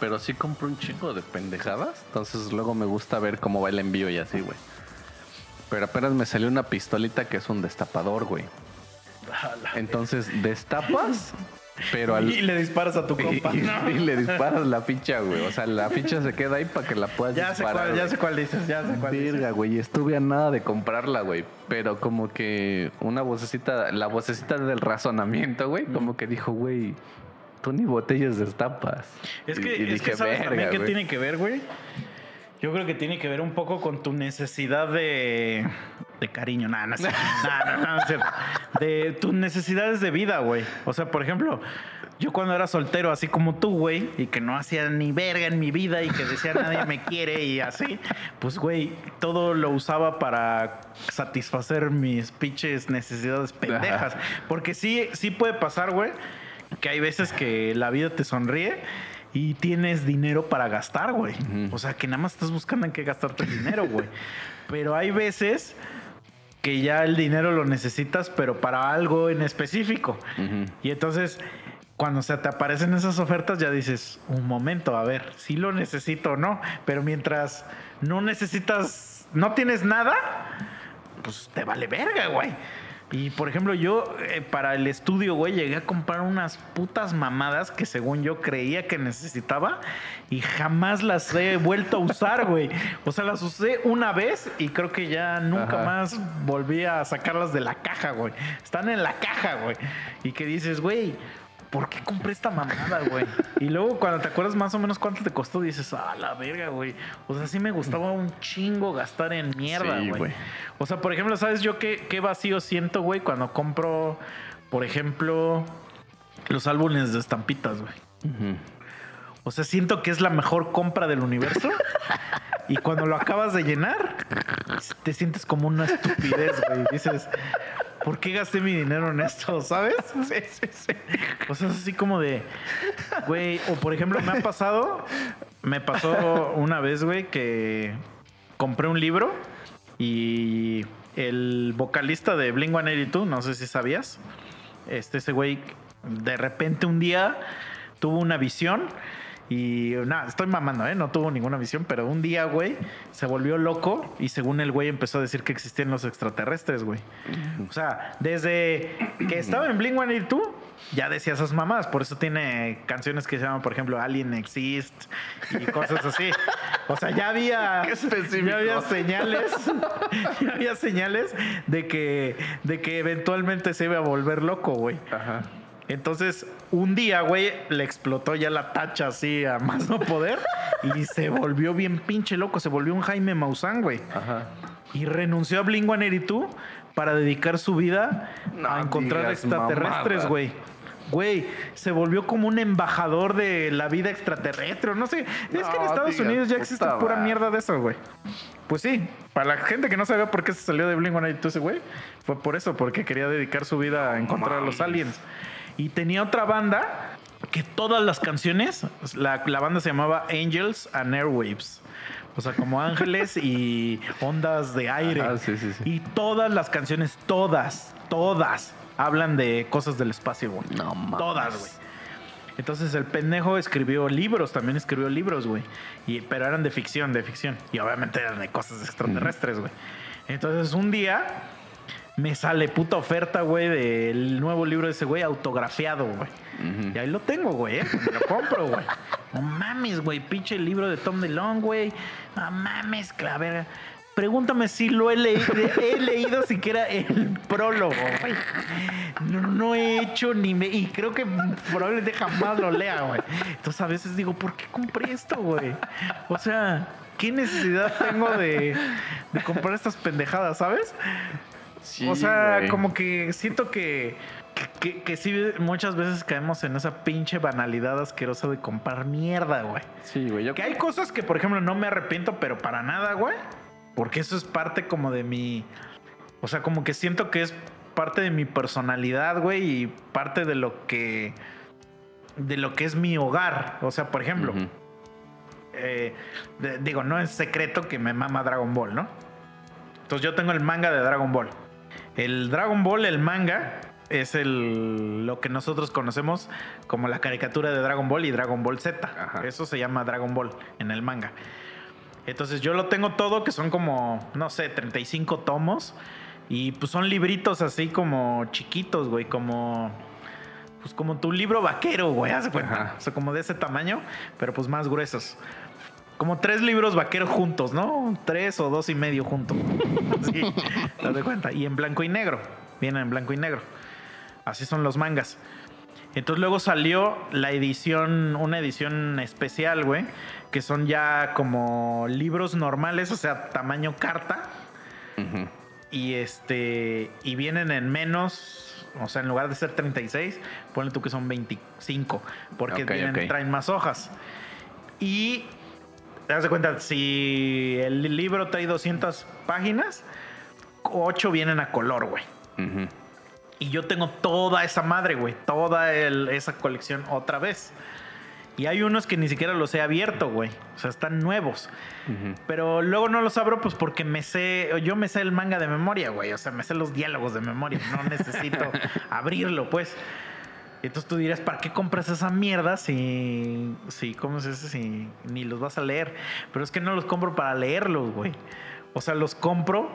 pero sí compro un chingo de pendejadas. Entonces luego me gusta ver cómo va el envío y así, güey. Pero apenas me salió una pistolita que es un destapador, güey. Entonces destapas, pero al... Y le disparas a tu compa. y- ¿no? y le disparas la ficha, güey. O sea, la ficha se queda ahí para que la puedas Ya sé disparar. cuál, ya sé cuál dices, ya sé cuál dices. güey, estuve a nada de comprarla, güey. Pero como que una vocecita, la vocecita del razonamiento, güey, como que dijo, güey, tú ni botellas destapas. Es que, y es dije, que ¿sabes también "Verga, qué güey". tiene que ver, güey? Yo creo que tiene que ver un poco con tu necesidad de, de cariño. Nada, no, no, no. De tus necesidades de vida, güey. O sea, por ejemplo, yo cuando era soltero, así como tú, güey, y que no hacía ni verga en mi vida y que decía nadie me quiere y así, pues, güey, todo lo usaba para satisfacer mis pinches necesidades pendejas. Porque sí, sí puede pasar, güey, que hay veces que la vida te sonríe y tienes dinero para gastar, güey. O sea, que nada más estás buscando en qué gastarte el dinero, güey. Pero hay veces que ya el dinero lo necesitas, pero para algo en específico. Y entonces, cuando se te aparecen esas ofertas, ya dices, un momento, a ver, si lo necesito o no. Pero mientras no necesitas, no tienes nada, pues te vale verga, güey. Y por ejemplo, yo eh, para el estudio, güey, llegué a comprar unas putas mamadas que según yo creía que necesitaba y jamás las he vuelto a usar, güey. O sea, las usé una vez y creo que ya nunca Ajá. más volví a sacarlas de la caja, güey. Están en la caja, güey. Y que dices, güey, ¿por qué compré esta mamada, güey? Y luego cuando te acuerdas más o menos cuánto te costó, dices, ah, la verga, güey. O sea, sí me gustaba un chingo gastar en mierda, Sí, güey. O sea, por ejemplo, ¿sabes yo qué, qué vacío siento, güey? Cuando compro, por ejemplo, los álbumes de estampitas, güey. Ujú. O sea, siento que es la mejor compra del universo. Y cuando lo acabas de llenar, te sientes como una estupidez, güey. Dices, ¿por qué gasté mi dinero en esto? ¿Sabes? Sí, sí, sí. O sea, es así como de, güey, o por ejemplo, me ha pasado, me pasó una vez, güey, que compré un libro y el vocalista de Blink 182, no sé si sabías, este, ese güey, de repente un día tuvo una visión y nada, estoy mamando, ¿eh? No tuvo ninguna visión, pero un día, güey, se volvió loco y según el güey empezó a decir que existían los extraterrestres, güey. O sea, desde que estaba en Blink 182, ya decía esas mamadas. Por eso tiene canciones que se llaman, por ejemplo, Alien Exist y cosas así. O sea, ya había, ya había señales, ya había señales de que, de que eventualmente se iba a volver loco, güey. Ajá. Entonces, un día, güey, le explotó ya la tacha así a más no poder y se volvió bien pinche loco. Se volvió un Jaime Maussan, güey. Ajá. Y renunció a Blink 182 para dedicar su vida No a encontrar extraterrestres, güey. Güey, se volvió como un embajador de la vida extraterrestre. No sé, es que en Estados digas Unidos ya existe pura mierda de eso, güey. Pues sí, para la gente que no sabía por qué se salió de Blink 182 ese güey, fue por eso, porque quería dedicar su vida a encontrar a los aliens. Y tenía otra banda que todas las canciones, la, la banda se llamaba Angels and Airwaves. O sea, como ángeles y ondas de aire. Ajá, sí, sí, sí. Y todas las canciones, todas, todas, hablan de cosas del espacio, güey. No mames. Todas, güey. Entonces el pendejo escribió libros, también escribió libros, güey. Y- Pero eran de ficción, de ficción. Y obviamente eran de cosas extraterrestres, güey. Entonces un día me sale puta oferta, güey, del nuevo libro de ese güey autografiado, güey. Y ahí lo tengo, güey, ¿eh? Me lo compro, güey. No mames, güey, pinche libro de Tom DeLonge, güey. No mames, la verga. Pregúntame si lo he leído, he leído siquiera el prólogo, güey. No, no he hecho ni me... Y creo que probablemente jamás lo lea, güey. Entonces a veces digo, ¿por qué compré esto, güey? O sea, ¿qué necesidad tengo de, de comprar estas pendejadas, sabes? Sí, o sea, güey. como que siento que, que, que sí, muchas veces caemos en esa pinche banalidad asquerosa de comprar mierda, güey. Sí, güey. Yo Que hay cosas que, por ejemplo, no me arrepiento, pero para nada, güey. Porque eso es parte como de mi. O sea, como que siento que es parte de mi personalidad, güey, y parte de lo que. de lo que es mi hogar. O sea, por ejemplo, eh, de- digo, no es secreto que me mama Dragon Ball, ¿no? Entonces yo tengo el manga de Dragon Ball. El Dragon Ball, el manga, es el, lo que nosotros conocemos como la caricatura de Dragon Ball y Dragon Ball Z. Ajá. Eso se llama Dragon Ball en el manga. Entonces yo lo tengo todo, que son como, no sé, 35 tomos. Y pues son libritos así como chiquitos, güey, como... Pues como tu libro vaquero, güey, haz de cuenta. Ajá. O sea, como de ese tamaño, pero pues más gruesos. Como tres libros vaqueros juntos, ¿no? Tres o dos y medio juntos. Sí, te das cuenta. Y en blanco y negro. Vienen en blanco y negro. Así son los mangas. Entonces luego salió la edición, una edición especial, güey, que son ya como libros normales, o sea, tamaño carta. Y este. Y vienen en menos. O sea, en lugar de ser 36, ponle tú que son 25, porque vienen- traen más hojas. Y te das de cuenta, si el libro trae 200 páginas, 8 vienen a color, güey. Y yo tengo toda esa madre, güey. Toda el- esa colección otra vez. Y hay unos que ni siquiera los he abierto, güey. O sea, están nuevos. Pero luego no los abro, pues porque me sé. Yo me sé el manga de memoria, güey. O sea, me sé los diálogos de memoria. No necesito abrirlo, pues. Entonces tú dirás, ¿para qué compras esa mierda si. si ¿Cómo se dice? Si ni los vas a leer. Pero es que no los compro para leerlos, güey. O sea, los compro,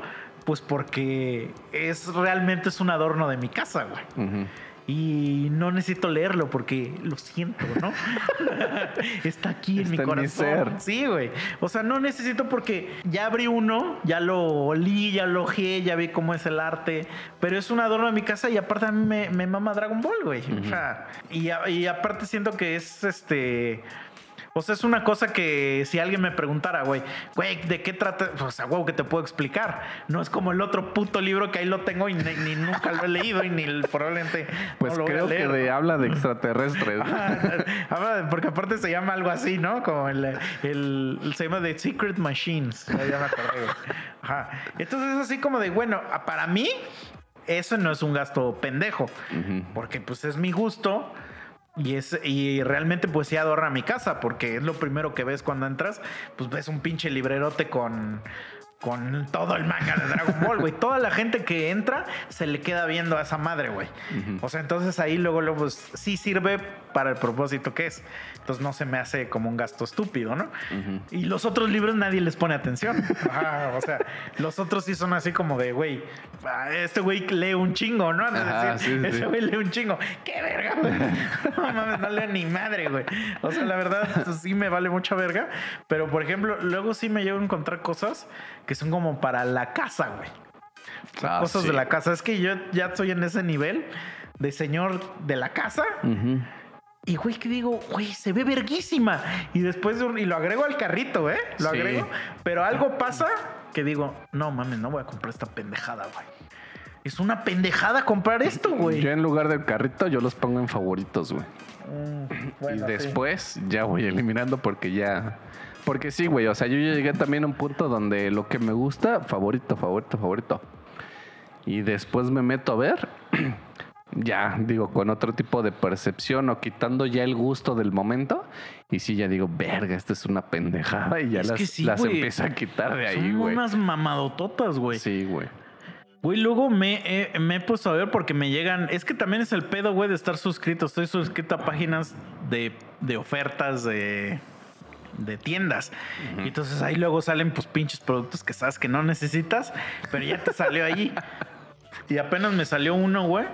pues porque es realmente es un adorno de mi casa, güey. Y no necesito leerlo porque lo siento, ¿no? Está aquí en mi Está en mi corazón. ser. Sí, güey. O sea, no necesito porque ya abrí uno, ya lo olí, ya lo ojé, ya vi cómo es el arte. Pero es un adorno de mi casa y aparte a mí me, me mama Dragon Ball, güey. O sea, y, a- y aparte siento que es este. O sea, es una cosa que si alguien me preguntara, güey, güey, ¿de qué trata? O sea, güey, que te puedo explicar. No es como el otro puto libro que ahí lo tengo y ni, ni nunca lo he leído y ni probablemente Pues no lo voy a creo que de, ¿no? habla de extraterrestres. Habla de- porque aparte se llama algo así, ¿no? Como el, el- se llama The Secret Machines. Ya, ya me acordé, güey. Ajá. Entonces es así como de, bueno, para mí, eso no es un gasto pendejo. Porque pues es mi gusto. Y, es, y realmente pues sí adorna mi casa, porque es lo primero que ves cuando entras, pues ves un pinche librerote con, con todo el manga de Dragon Ball, güey. Toda la gente que entra se le queda viendo a esa madre, güey. O sea, entonces ahí luego, luego pues, sí sirve para el propósito que es. Entonces no se me hace como un gasto estúpido, ¿no? Ujú. Y los otros libros nadie les pone atención. O sea, los otros sí son así como de, güey, ah, este güey lee un chingo, ¿no? Ajá, decir, sí, sí, güey lee un chingo. ¡Qué verga, güey! No mames, no leo ni madre, güey. O sea, la verdad, pues, sí me vale mucha verga. Pero, por ejemplo, luego sí me llego a encontrar cosas que son como para la casa, güey. Ah, cosas sí. de la casa. Es que yo ya estoy en ese nivel de señor de la casa. Y güey, que digo, güey, se ve verguísima. Y después y lo agrego al carrito, ¿eh? Lo Sí. agrego. Pero algo pasa que digo, no mames, no voy a comprar esta pendejada, güey. Es una pendejada comprar esto, güey. Yo en lugar del carrito, yo los pongo en favoritos, güey. Mm, y sí. después ya voy eliminando porque ya. Porque sí, güey. O sea, yo llegué también a un punto donde lo que me gusta, favorito, favorito, favorito. Y después me meto a ver. Ya, digo, con otro tipo de percepción o quitando ya el gusto del momento. Y sí, ya digo, verga, esta es una pendejada. Y ya Es las, sí, las empiezo a quitar de ahí, Son güey. unas mamadototas, güey. Sí, güey. Güey, luego me, he- me he puesto a ver porque me llegan. Es que también es el pedo, güey, de estar suscrito. Estoy suscrito a páginas de, de ofertas de, de tiendas. Y entonces ahí luego salen, pues, pinches productos que sabes que no necesitas, pero ya te salió allí. y apenas me salió uno, güey,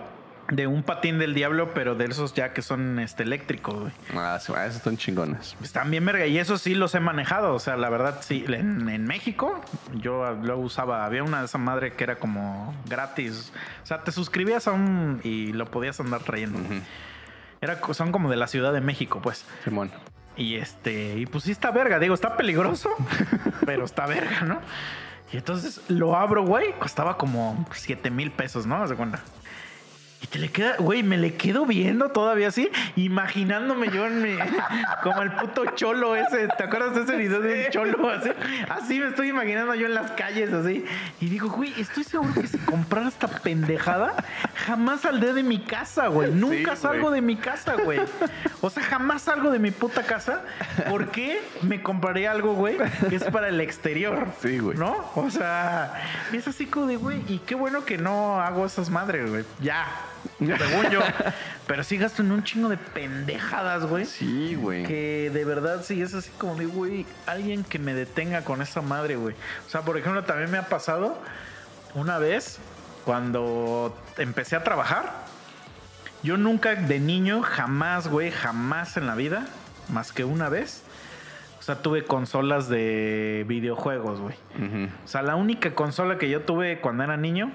de un patín del diablo, pero de esos ya que son este, eléctricos, güey. Ah, sí, ah, esos son chingones. Están bien verga y eso sí los he manejado. O sea, la verdad, sí. En, en México yo lo usaba. Había una de esa madre que era como gratis. O sea, te suscribías a un y lo podías andar trayendo. Era, son como de la Ciudad de México, pues. Simón. Y este, y pues sí está verga. Digo, está peligroso, pero está verga, ¿no? Y entonces lo abro, güey. Costaba como 7 mil pesos, ¿no? De cuenta. Y te le queda, güey, me le quedo viendo todavía así, imaginándome yo en mi, como el puto cholo ese, ¿te acuerdas de ese video del cholo? Así, así me estoy imaginando yo en las calles, así. Y digo, güey, estoy seguro que si comprara esta pendejada, jamás saldré de mi casa, güey. Nunca salgo de mi casa, güey. O sea, jamás salgo de mi puta casa. ¿Por qué me compraré algo, güey, que es para el exterior? Sí, güey. ¿No? O sea, es así como de, güey, y qué bueno que no hago esas madres, güey. Ya, según yo. Pero sí gasto en un chingo de pendejadas, güey. Sí, güey. Que de verdad sí es así como de, güey, alguien que me detenga con esa madre, güey. O sea, por ejemplo, también me ha pasado una vez cuando empecé a trabajar. Yo nunca de niño, jamás, güey, jamás en la vida, más que una vez. O sea, tuve consolas de videojuegos, güey. O sea, la única consola que yo tuve cuando era niño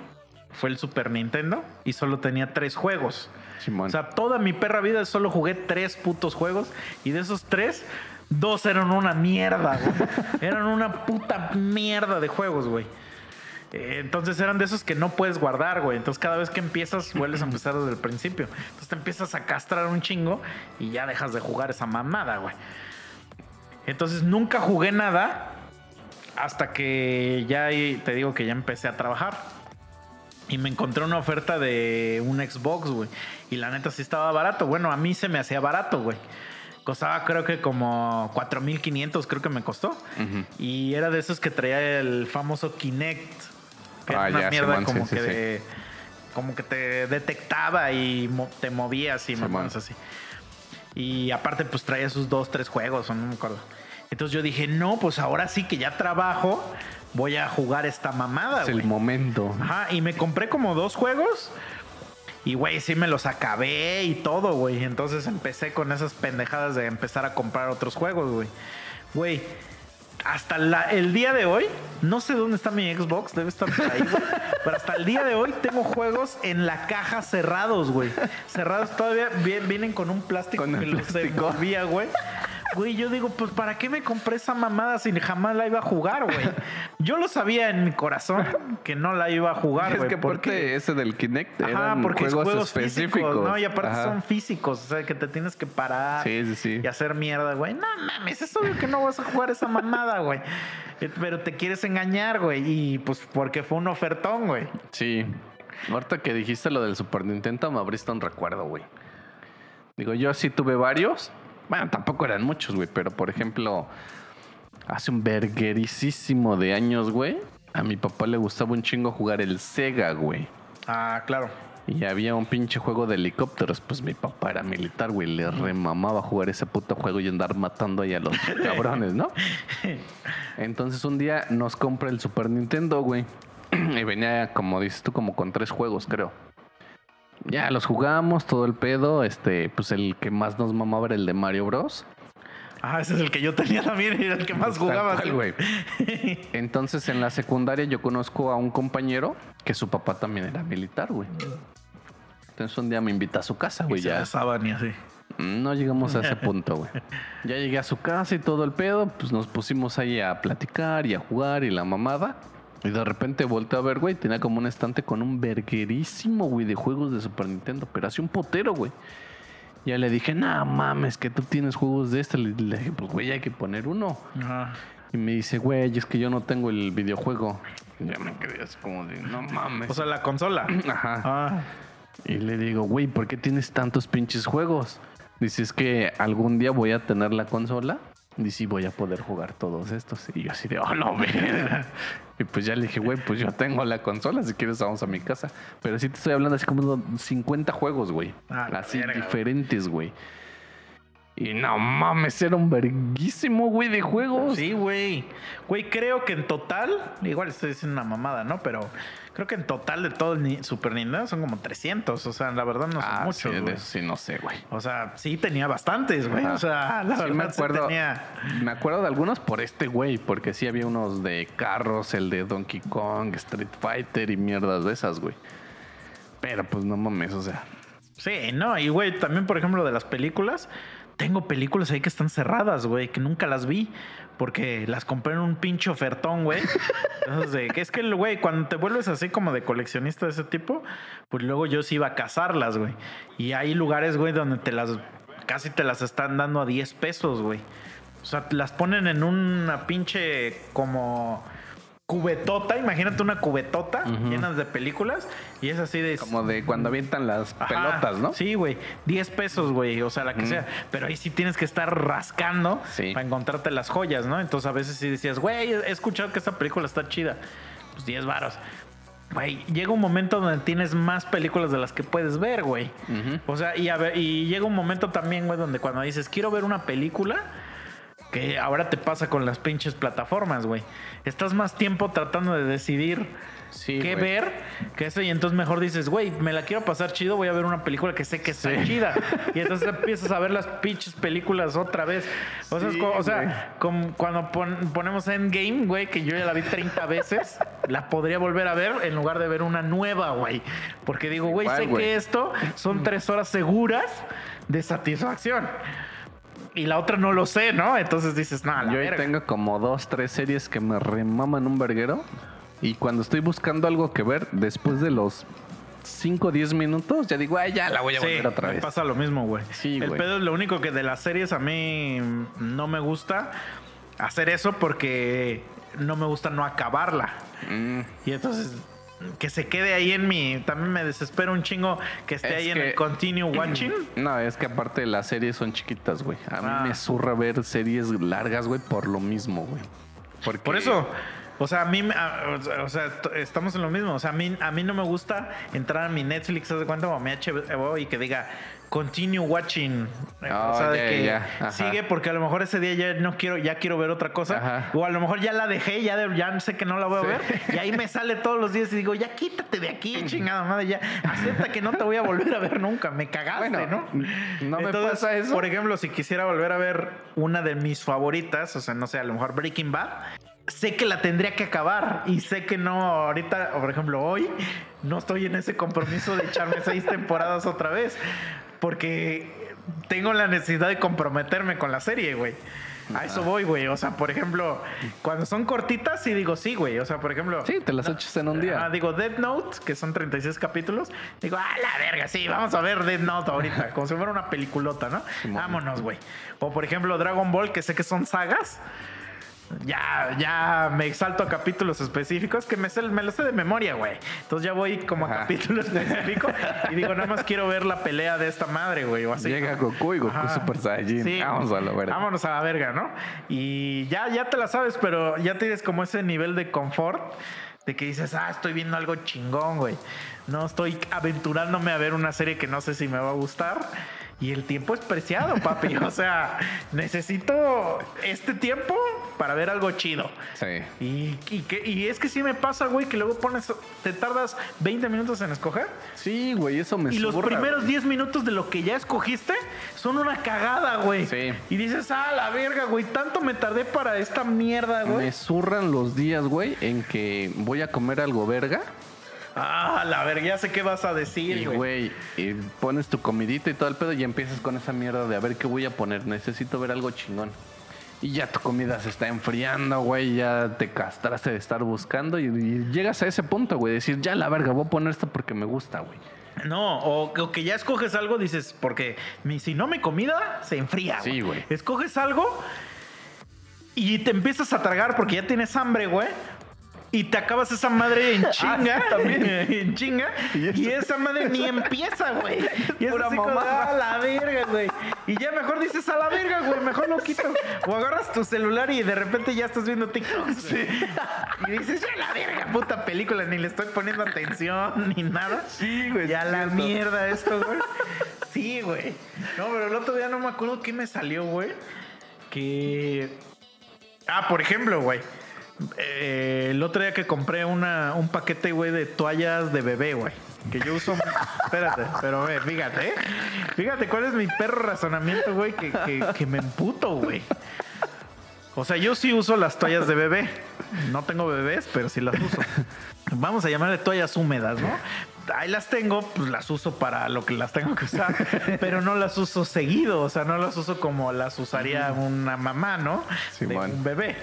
fue el Super Nintendo y solo tenía tres juegos. Simón. O sea, toda mi perra vida solo jugué tres putos juegos y de esos tres, dos eran una mierda, güey. eran una puta mierda de juegos, güey. Eh, entonces eran de esos que no puedes guardar, güey. Entonces cada vez que empiezas, vuelves a empezar desde el principio. Entonces te empiezas a castrar un chingo y ya dejas de jugar esa mamada, güey. Entonces nunca jugué nada hasta que ya te digo que ya empecé a trabajar. Y me encontré una oferta de un Xbox, güey. Y la neta sí estaba barato. Bueno, a mí se me hacía barato, güey. Costaba creo que como 4.500 creo que me costó. Y era de esos que traía el famoso Kinect. Que Ah, era una ya, mierda Simón, como sí, que sí, de- como que te detectaba y mo- te movías y Simón. mamadas así. Y aparte, pues traía sus dos, tres juegos, o no me acuerdo. Entonces yo dije, no, pues ahora sí que ya trabajo, voy a jugar esta mamada, Es el momento. Ajá, y me compré como dos juegos. Y, güey, sí me los acabé y todo, güey. Entonces empecé con esas pendejadas de empezar a comprar otros juegos, güey. Güey, hasta la- el día de hoy, no sé dónde está mi Xbox, debe estar por ahí, güey. Pero hasta el día de hoy tengo juegos en la caja cerrados, güey. Cerrados todavía vi- vienen con un plástico Con que los envolvía, güey. Güey, yo digo, pues ¿para qué me compré esa mamada si jamás la iba a jugar, güey? Yo lo sabía en mi corazón que no la iba a jugar, es güey. que porque- aparte ese del Kinect Ajá, eran porque es juegos, juegos específicos. físicos, ¿no? Y aparte Ajá. son físicos, o sea, que te tienes que parar Sí, sí, sí. y hacer mierda, güey. No mames, es obvio que no vas a jugar esa mamada, güey. Eh, Pero te quieres engañar, güey. Y pues porque fue un ofertón, güey. Sí. Ahorita que dijiste lo del Super Nintendo, me abriste un recuerdo, güey. Digo, yo sí tuve varios. Bueno, tampoco eran muchos, güey. Pero, por ejemplo, hace un verguericísimo de años, güey. A mi papá le gustaba un chingo jugar el Sega, güey. Ah, claro. Y había un pinche juego de helicópteros. Pues mi papá era militar, güey. Le remamaba jugar ese puto juego y andar matando ahí a los cabrones, ¿no? Entonces un día nos compra el Super Nintendo, güey. Y venía, como dices tú, como con tres juegos, creo. Ya los jugamos, todo el pedo. Este, pues el que más nos mamaba era el de Mario Bros. Ah, ese es el que yo tenía también, era el que más Tal jugaba. güey. Entonces en la secundaria yo conozco a un compañero que su papá también era militar, güey. Entonces un día me invita a su casa, güey. Ya besaban y así. no llegamos a ese punto, güey. Ya llegué a su casa y todo el pedo, pues nos pusimos ahí a platicar y a jugar y la mamada. Y de repente volteé a ver, güey, tenía como un estante con un verguerísimo, güey, de juegos de Super Nintendo, pero así un potero, güey. Ya le dije, no mames, que tú tienes juegos de este. Le, le dije, pues, güey, hay que poner uno. Ajá. Y me dice, güey, es que yo no tengo el videojuego. Y ya me quedé así como de, no mames. O sea, la consola. Ajá. Ah. Y le digo, güey, ¿por qué tienes tantos pinches juegos? Dice, es que algún día voy a tener la consola. Y voy a poder jugar todos estos. Y yo así de, oh, no, verga. Y pues ya le dije, güey, pues yo tengo la consola. Si quieres, vamos a mi casa. Pero sí te estoy hablando así como de 50 juegos, güey. Ah, así verga, diferentes, güey. Y no mames, era un verguísimo, güey, de juegos. Sí, güey. Güey, creo que en total, igual estoy diciendo una mamada, ¿no? Pero creo que en total de todo el Super Nintendo son como 300. O sea, la verdad no son ah, muchos, sí, de eso sí, no sé, güey. O sea, sí tenía bastantes, güey. O sea, la Sí, verdad me sí acuerdo, tenía... me acuerdo de algunos por este güey, porque sí había unos de carros, el de Donkey Kong, Street Fighter y mierdas de esas, güey. Pero pues no mames, o sea, Sí, no, y güey, también por ejemplo de las películas, tengo películas ahí que están cerradas, güey, que nunca las vi porque las compré en un pinche ofertón, güey. Entonces, es que el güey, cuando te vuelves así como de coleccionista de ese tipo, pues luego yo sí iba a cazarlas, güey. Y hay lugares, güey, donde te las casi te las están dando a 10 pesos, güey. O sea, las ponen en una pinche como cubetota, imagínate una cubetota Ujú. llenas de películas y es así de como de cuando avientan las Ajá, pelotas, ¿no? Sí, güey. 10 pesos, güey. O sea, la que sea. Pero ahí sí tienes que estar rascando Sí. para encontrarte las joyas, ¿no? Entonces a veces sí decías, güey, he escuchado que esta película está chida. Pues 10 varos. Güey, llega un momento donde tienes más películas de las que puedes ver, güey. O sea, y, a ver- y llega un momento también, güey, donde cuando dices, quiero ver una película, que ahora te pasa con las pinches plataformas, güey. Estás más tiempo tratando de decidir Sí, qué ver que eso. Y entonces mejor dices, güey, me la quiero pasar chido, voy a ver una película que sé que está Sí. chida. Y entonces empiezas a ver las pinches películas otra vez. O sea, es o como cuando pon- ponemos Endgame, güey, que yo ya la vi 30 veces, la podría volver a ver en lugar de ver una nueva, güey. Porque digo, güey, sé que esto son tres horas seguras de satisfacción. Y la otra no lo sé, ¿no? Entonces dices, no, la Yo ahí verga. tengo como dos, tres series que me remaman un verguero. Y cuando estoy buscando algo que ver, después de los 5 o 10 minutos, ya digo, ay, ya la voy a Sí, volver otra me vez. pasa lo mismo, güey. Sí, El güey. pedo es lo único que de las series a mí no me gusta hacer eso porque no me gusta no acabarla. Mm, Y entonces que se quede ahí en mi también me desespera un chingo que esté Es ahí en el continue watching. No, es que aparte las series son chiquitas, güey. A mí Ah. me zurra ver series largas, güey, por lo mismo, güey. Porque- Por eso, o sea, a mí, o sea, estamos en lo mismo. O sea, a mí, a mí no me gusta entrar a mi Netflix, ¿haz de cuenta? O a mi HBO y que diga continue watching. Ah, o sea, de que sigue porque a lo mejor ese día ya no quiero, ya quiero ver otra cosa. Ajá. O a lo mejor ya la dejé, ya, de- ya sé que no la voy a Sí. ver. Y ahí me sale todos los días y digo, ya quítate de aquí, chingada madre, ya acepta que no te voy a volver a ver nunca. Me cagaste, Bueno, ¿no? no me Entonces, pasa eso. Por ejemplo, si quisiera volver a ver una de mis favoritas, o sea, no sé, a lo mejor Breaking Bad, sé que la tendría que acabar y sé que no ahorita, o por ejemplo, hoy no estoy en ese compromiso de echarme seis temporadas otra vez, porque tengo la necesidad de comprometerme con la serie, güey. A eso voy, güey. O sea, por ejemplo, cuando son cortitas, sí digo sí, güey. O sea, por ejemplo. Sí, te las echas en un día. Ah, digo Death Note, que son 36 capítulos. Digo, ah, la verga, sí, vamos a ver Death Note ahorita, como si fuera una peliculota, ¿no? Simón. Vámonos, güey. O por ejemplo, Dragon Ball, que sé que son sagas. Ya, ya me exalto a capítulos específicos que me, me lo sé de memoria, güey. Entonces ya voy como a Ajá. capítulo específico y digo, nada más quiero ver la pelea de esta madre, güey. O así. Llega Goku y Goku Ajá. Super Saiyajin. Sí. Vamos a la verga. Vámonos a la verga, ¿no? Y ya, ya te la sabes, pero ya tienes como ese nivel de confort de que dices, ah, estoy viendo algo chingón, güey. No estoy aventurándome a ver una serie que no sé si me va a gustar. Y el tiempo es preciado, papi. O sea, necesito este tiempo para ver algo chido. Sí. Y, y, que- y es que sí me pasa, güey, que luego pones, te tardas 20 minutos en escoger. Sí, güey, eso me Y los primeros güey. 10 minutos de lo que ya escogiste son una cagada, güey. Sí. Y dices, ah, la verga, güey, tanto me tardé para esta mierda, güey. Me zurran los días, güey, en que voy a comer algo verga. Ah, la verga, ya sé qué vas a decir, Y, güey. y pones tu comidita y todo el pedo y empiezas con esa mierda de a ver qué voy a poner. Necesito ver algo chingón. Y ya tu comida se está enfriando, güey. Ya te castraste de estar buscando y, y llegas a ese punto, güey. Decir, ya la verga, voy a poner esto porque me gusta, güey. No, o, o que ya escoges algo, dices, porque mi, si no mi comida se enfría. Sí, güey. Escoges algo y te empiezas a tragar porque ya tienes hambre, güey. Y te acabas esa madre en chinga. también. en chinga. Y esa madre ni empieza, güey. Y es Pura así como, mamada. a la verga, güey. Y ya mejor dices a la verga, güey. Mejor lo quito. O agarras tu celular y de repente ya estás viendo TikTok. Y dices, ya la verga, puta película. Ni le estoy poniendo atención ni nada. Sí, güey, Ya sí, la mierda esto, güey. Sí, güey. No, pero el otro día no me acuerdo qué me salió, güey. Que. Ah, por ejemplo, güey. Eh, el otro día que compré una, un paquete, güey, de toallas de bebé, güey. Que yo uso. Espérate, pero ve, fíjate, ¿eh? Fíjate cuál es mi perro razonamiento, güey, que, que, que me emputo, güey. O sea, yo sí uso las toallas de bebé. No tengo bebés, pero sí las uso. Vamos a llamarle toallas húmedas, ¿no? Ahí las tengo, pues las uso para lo que las tengo que usar, pero no las uso seguido, o sea, no las uso como las usaría una mamá, ¿no? De un bebé.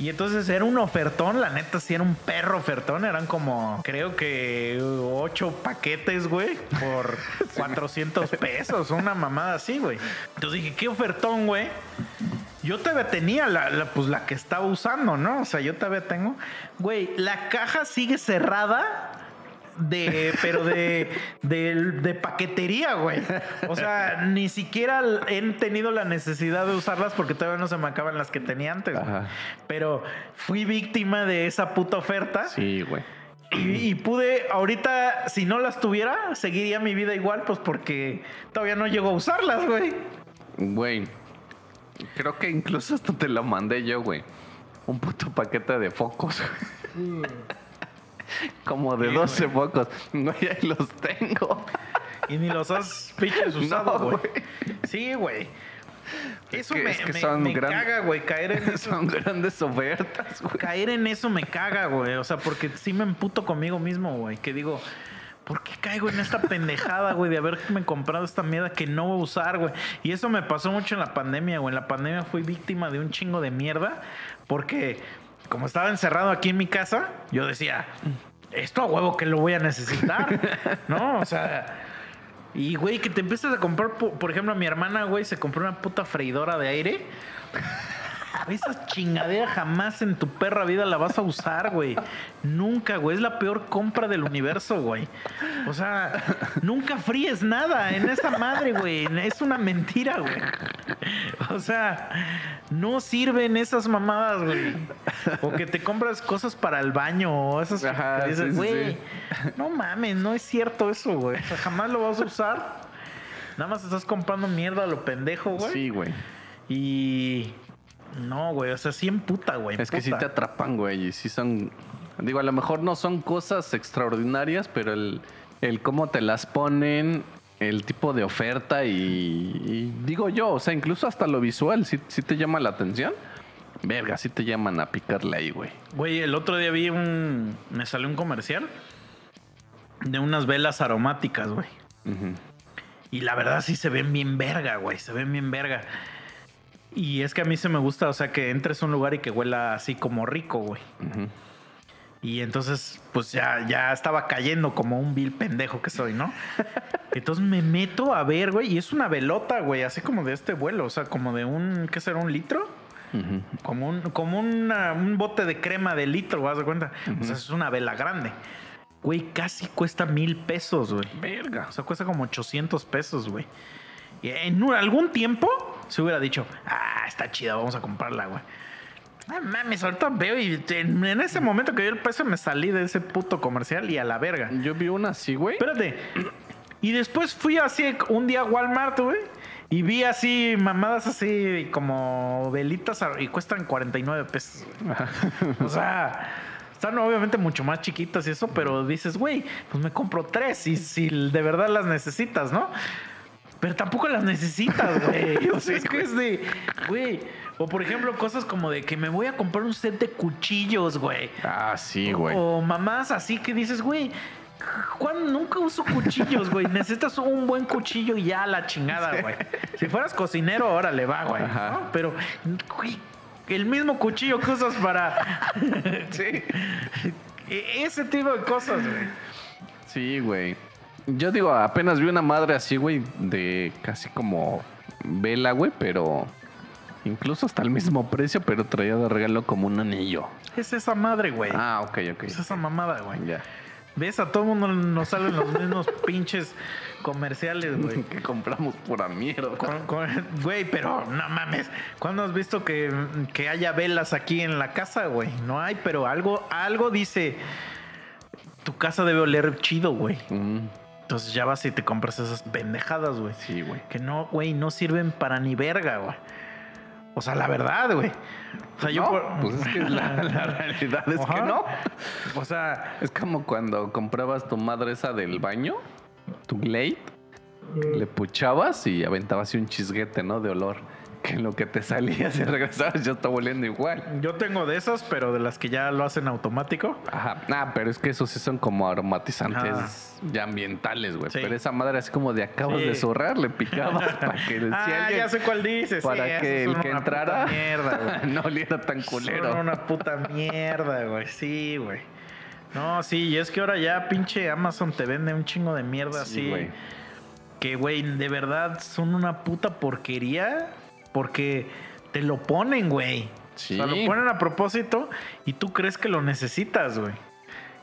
Y entonces era un ofertón, la neta sí era un perro ofertón, eran como creo que ocho paquetes, güey, por 400 pesos, una mamada así, güey. Entonces dije, ¿qué ofertón, güey? Yo todavía tenía la, la- pues la que estaba usando, ¿no? O sea, yo todavía tengo. Güey, la caja sigue cerrada. De, pero de, de, de paquetería, güey. O sea, ni siquiera he tenido la necesidad de usarlas porque todavía no se me acaban las que tenía antes. Ajá. Pero fui víctima de esa puta oferta. Sí, güey. Y, y pude, ahorita, si no las tuviera, seguiría mi vida igual, pues porque todavía no llego a usarlas, güey. Güey. Creo que incluso esto te lo mandé yo, güey. Un puto paquete de focos. Como de Sí, 12 focos. Güey, ahí los tengo. Y ni los has pinches No, usado, güey. güey. Sí, güey. Eso que- me, es que me- son me gran- caga, güey. Caer en eso. Son grandes ofertas, güey. Caer en eso me caga, güey. O sea, porque sí me emputo conmigo mismo, güey. Que digo, ¿por qué caigo en esta pendejada, güey? De haberme comprado esta mierda que no voy a usar, güey. Y eso me pasó mucho en la pandemia, güey. En la pandemia fui víctima de un chingo de mierda. Porque como estaba encerrado aquí en mi casa, yo decía, esto a huevo que lo voy a necesitar, ¿no? O sea, y güey, que te empiezas a comprar, po- por ejemplo, mi hermana, güey, se compró una puta freidora de aire. Esa chingadera jamás en tu perra vida la vas a usar, güey. Nunca, güey. Es la peor compra del universo, güey. O sea, nunca fríes nada en esa madre, güey. Es una mentira, güey. O sea, no sirven esas mamadas, güey. O que te compras cosas para el baño o esas Ajá, que dices, sí, güey, sí. no mames, no es cierto eso, güey. O sea, jamás lo vas a usar. Nada más estás comprando mierda a lo pendejo, güey. Sí, güey. Y. No, güey. O sea, sí en puta, güey. Es que sí te atrapan, güey. Y sí son. Digo, a lo mejor no son cosas extraordinarias, pero el, el cómo te las ponen, el tipo de oferta y, y digo yo, o sea, incluso hasta lo visual, sí, sí te llama la atención. Verga, sí te llaman a picarle ahí, güey. Güey, el otro día vi un. Me salió un comercial de unas velas aromáticas, güey. Y la verdad sí se ven bien verga, güey. Se ven bien verga. Y es que a mí se me gusta, o sea, que entres a un lugar y que huela así como rico, güey. Y entonces, pues ya, ya estaba cayendo como un vil pendejo que soy, ¿no? Entonces me meto a ver, güey, y es una velota, güey, así como de este vuelo, o sea, como de un, ¿qué será? ¿Un litro? Como un, como una- un bote de crema de litro, ¿vas de cuenta? O sea, es una vela grande. Güey, casi cuesta mil pesos, güey. Verga. O sea, cuesta como 800 pesos, güey. Y en un- algún tiempo se hubiera dicho, ah, está chida, vamos a comprarla, güey. Ah, mames, ahorita veo y en, ese momento que vi el peso me salí de ese puto comercial y a la verga. Yo vi una así, güey. Espérate. Y después fui así un día a Walmart, güey. Y vi así mamadas así como velitas y cuestan 49 pesos. O sea, están obviamente mucho más chiquitas y eso, pero dices, güey, pues me compro tres y si de verdad las necesitas, ¿no? Pero tampoco las necesitas, güey. O sea, es que es de, güey. O por ejemplo, cosas como de que me voy a comprar un set de cuchillos, güey. Ah, sí, güey. O mamás así que dices, güey, ¿cuándo nunca uso cuchillos, güey? Necesitas un buen cuchillo y ya la chingada, güey. Si fueras cocinero, ahora le va, güey. Ajá. ¿no? Pero, güey, el mismo cuchillo que usas para. sí. E- Ese tipo de cosas, güey. Sí, güey. Yo digo, apenas vi una madre así, güey, de casi como vela, güey, pero incluso hasta el mismo precio, pero traía de regalo como un anillo. Es esa madre, güey. Ah, ok, ok. Es esa mamada, güey. Ya. ¿Ves? A todo mundo nos salen los mismos pinches comerciales, güey. Que compramos pura mierda. Con- con- Güey, pero no mames. ¿Cuándo has visto que, que haya velas aquí en la casa, güey? No hay, pero algo, algo dice. Tu casa debe oler chido, güey. Mm, Entonces ya vas y te compras esas pendejadas, güey. sí, güey. Que no, güey, no sirven para ni verga, güey. O sea, la verdad, güey. O sea, yo por- pues es que la, la realidad es que no. O sea, Es como cuando comprabas tu madre esa del baño, tu Glade, le puchabas y aventabas así un chisguete, ¿no? De olor. Que en lo que te salías y regresabas ya está oliendo igual. yo tengo de esas, pero de las que ya lo hacen automático. Ajá. Ah, pero es que esos sí son como aromatizantes Ajá. ya ambientales, güey. Sí. Pero esa madre así como de acabas Sí. de zurrar, le picabas para que si ah, alguien- ya sé cuál dices. para sí, que el que entrara Mierda, no oliera tan culero. Son una puta mierda, güey. Sí, güey. No, sí, y es que ahora ya pinche Amazon te vende un chingo de mierda Sí, así. güey. Que, güey, de verdad son una puta porquería. Porque te lo ponen, güey. Sí. O sea, lo ponen a propósito y tú crees que lo necesitas, güey.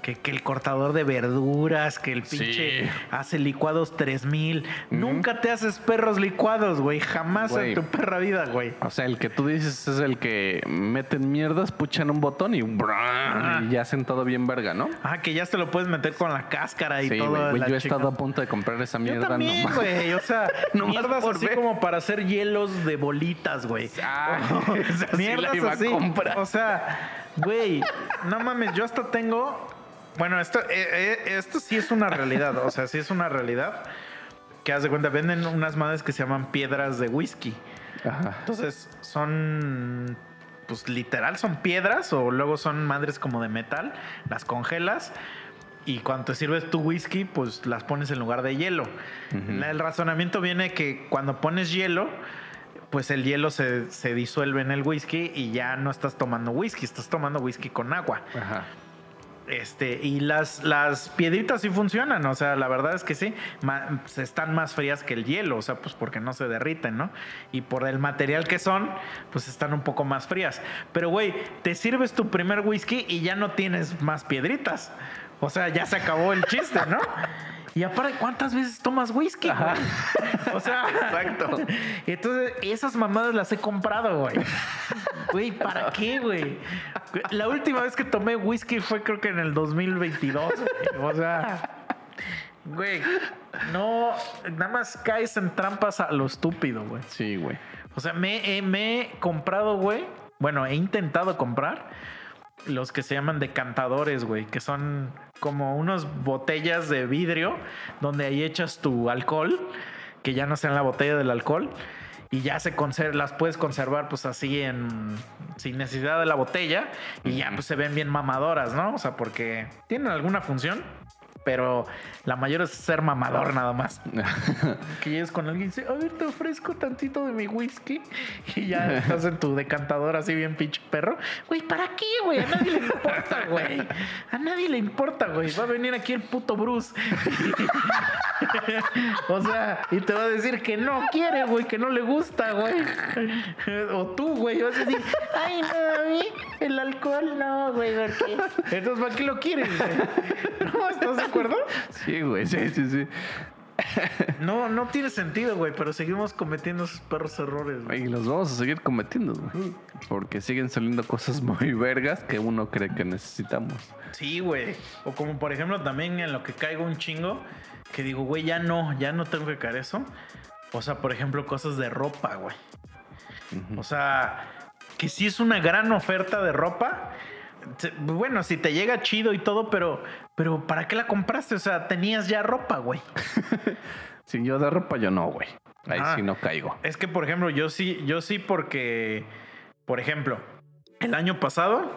Que, que el cortador de verduras, que el Sí. pinche hace licuados 3000. Ujú. Nunca te haces perros licuados, güey. Jamás Güey. en tu perra vida, güey. O sea, el que tú dices es el que meten mierdas, puchan un botón y, y ya hacen todo bien verga, ¿no? Ah, que ya te lo puedes meter con la cáscara y Sí, todo. güey. La Yo he chica. estado a punto de comprar esa Yo mierda. también, nomás. güey. O sea, Nomás mierdas así ver. como para hacer hielos de bolitas, güey. Ah, mierdas así. a comprar. O sea, güey, no mames, yo hasta tengo. Bueno, esto, eh, eh, esto sí es una realidad. O sea, sí es una realidad. Que haz de cuenta, venden unas madres que se llaman piedras de whisky. Ajá. Entonces, son. Pues literal, son piedras o luego son madres como de metal. Las congelas. Y cuando te sirves tu whisky, pues las pones en lugar de hielo. La- El razonamiento viene que cuando pones hielo, pues el hielo se, se disuelve en el whisky y ya no estás tomando whisky, estás tomando whisky con agua. Ajá. Este, y las, las piedritas sí funcionan, o sea, la verdad es que sí, ma- se están más frías que el hielo, o sea, pues porque no se derriten, ¿no? Y por el material que son, pues están un poco más frías. Pero, güey, te sirves tu primer whisky y ya no tienes más piedritas. O sea, ya se acabó el chiste, ¿no? Y aparte, ¿cuántas veces tomas whisky? güey? O sea, Exacto. Entonces, esas mamadas las he comprado, güey. Güey, ¿para qué, güey? La última vez que tomé whisky fue creo que en el 2022. güey. O sea, güey, no, nada más caes en trampas a lo estúpido, güey. Sí, güey. O sea, me he comprado, güey. Bueno, he intentado comprar los que se llaman decantadores, güey, que son como unas botellas de vidrio donde ahí echas tu alcohol, que ya no sea en la botella del alcohol. Y ya se conserva, las puedes conservar pues así en sin necesidad de la botella y ya pues se ven bien mamadoras, ¿no? O sea, porque tienen alguna función, pero la mayor es ser mamador nada más que llegues con alguien y dice, a ver, te ofrezco tantito de mi whisky. Y ya estás en tu decantador así bien pinche perro. Güey, ¿para qué, güey? A nadie le importa, güey. A nadie le importa, güey. Va a venir aquí el puto Bruce. o sea, y te va a decir que no quiere, güey, que no le gusta, güey. O tú, güey, vas a decir, ay, no, a mí el alcohol no, güey, ¿por qué? Entonces, ¿para qué lo quieres, güey? ¿No? ¿Estás de acuerdo? Sí, güey. Sí, sí, sí. No, no tiene sentido, güey, pero seguimos cometiendo esos perros errores, güey. Y los vamos a seguir cometiendo, güey. Porque siguen saliendo cosas muy vergas que uno cree que necesitamos. Sí, güey. O como por ejemplo también en lo que caigo un chingo, que digo, güey, ya no, ya no tengo que caer eso. O sea, por ejemplo, cosas de ropa, güey. O sea, que sí es una gran oferta de ropa. Bueno, si te llega chido y todo, pero, pero ¿para qué la compraste? O sea, tenías ya ropa, güey. Si yo de ropa, yo no, güey. Ahí Ah. sí no caigo. Es que, por ejemplo, yo sí, yo sí porque, por ejemplo, el año pasado,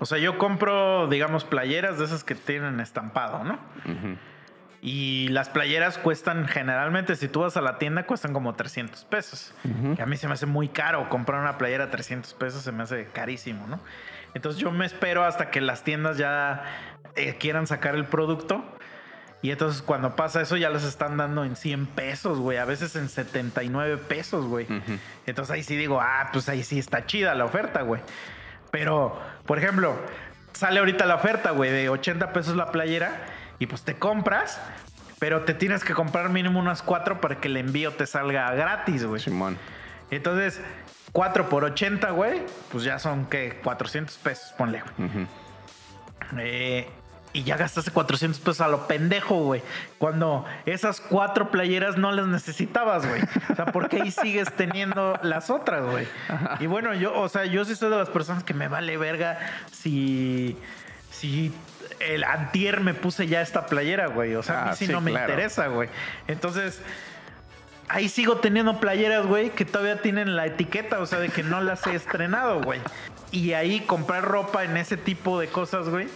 o sea, yo compro, digamos, playeras de esas que tienen estampado, ¿no? Y las playeras cuestan generalmente, si tú vas a la tienda, cuestan como 300 pesos. Que a mí se me hace muy caro comprar una playera a 300 pesos, se me hace carísimo, ¿no? Entonces yo me espero hasta que las tiendas ya eh, quieran sacar el producto. Y entonces cuando pasa eso ya les están dando en 100 pesos, güey. A veces en 79 pesos, güey. Entonces ahí sí digo, ah, pues ahí sí está chida la oferta, güey. Pero, por ejemplo, sale ahorita la oferta, güey, de 80 pesos la playera y pues te compras, pero te tienes que comprar mínimo unas cuatro para que el envío te salga gratis, güey. Simón. Entonces, 4 por 80, güey, pues ya son, ¿qué? 400 pesos, ponle, güey. Eh, y ya gastaste 400 pesos a lo pendejo, güey. Cuando esas cuatro playeras no las necesitabas, güey. O sea, ¿por qué ahí sigues teniendo las otras, güey? Y bueno, yo, o sea, yo sí soy de las personas que me vale verga si. Si el antier me puse ya esta playera, güey. O sea, a mí Ah, sí, sí, no me claro. interesa, güey. Entonces. Ahí sigo teniendo playeras, güey, que todavía tienen la etiqueta, o sea, de que no las he estrenado, güey. Y ahí comprar ropa en ese tipo de cosas, güey,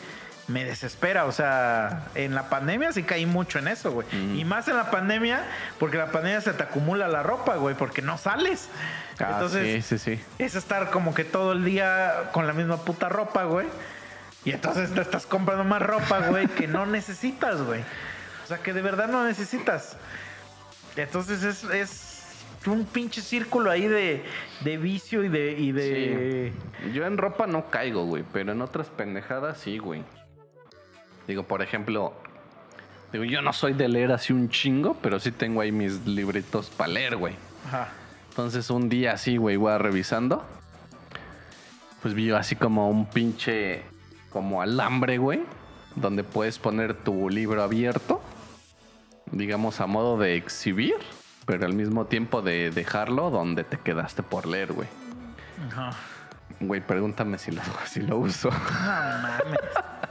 me desespera. O sea, en la pandemia sí caí mucho en eso, güey. Y más en la pandemia, porque la pandemia se te acumula la ropa, güey, porque no sales. Ah, Entonces, sí, sí, sí. es estar como que todo el día con la misma puta ropa, güey. Y entonces te estás comprando más ropa, güey, que no necesitas, güey. O sea, que de verdad no necesitas. Entonces es, es un pinche círculo ahí de, de vicio y de... Y de... Yo en ropa no caigo, güey, pero en otras pendejadas sí, güey. Digo, por ejemplo, digo, yo no soy de leer así un chingo, pero sí tengo ahí mis libritos para leer, güey. Ajá. Entonces un día así, güey, iba revisando. Pues vi así como un pinche, como alambre, güey, donde puedes poner tu libro abierto, digamos a modo de exhibir, pero al mismo tiempo de dejarlo donde te quedaste por leer, güey. Ajá. Güey, pregúntame si lo, si lo uso. No mames.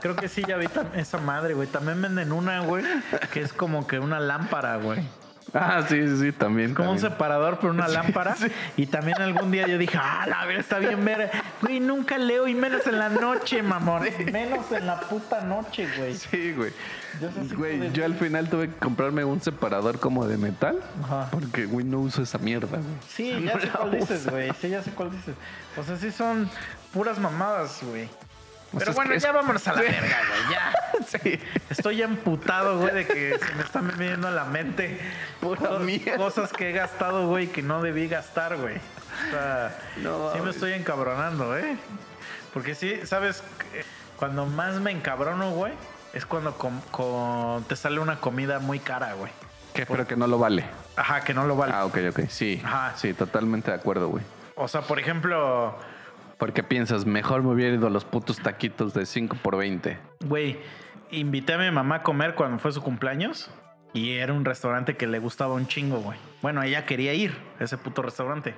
Creo que sí, ya vi esa madre, güey. También venden una, güey, que es como que una lámpara, güey. Ah, sí, sí, sí, también. Como un separador por una lámpara. Y también algún día yo dije, ah, la verdad está bien ver. Güey, nunca leo y menos en la noche, mamón. Menos en la puta noche, güey. Sí, güey. Yo sé si Güey, yo al final tuve que comprarme un separador como de metal. Ajá. Porque, güey, no uso esa mierda, güey. Sí, ya sé cuál dices, güey. Sí, ya sé cuál dices. O sea, sí son puras mamadas, güey. O Pero bueno, ya vámonos a la Sí. verga, güey. Ya. Sí. Estoy ya emputado, güey, de que se me están viniendo a la mente Pura cosas, que he gastado, güey, que no debí gastar, güey. O sea, No sí me estoy encabronando, ¿eh? Porque sí, ¿sabes? Cuando más me encabrono, güey, es cuando con- te sale una comida muy cara, güey. Que, pero que no lo vale. Ajá, que no lo vale. Ah, ok, ok. Sí. Ajá. Sí, totalmente de acuerdo, güey. O sea, por ejemplo, Porque piensas, mejor me hubiera ido a los putos taquitos de 5 por 20. güey, invité a mi mamá a comer cuando fue su cumpleaños. Y era un restaurante que le gustaba un chingo, güey. Bueno, ella quería ir a ese puto restaurante.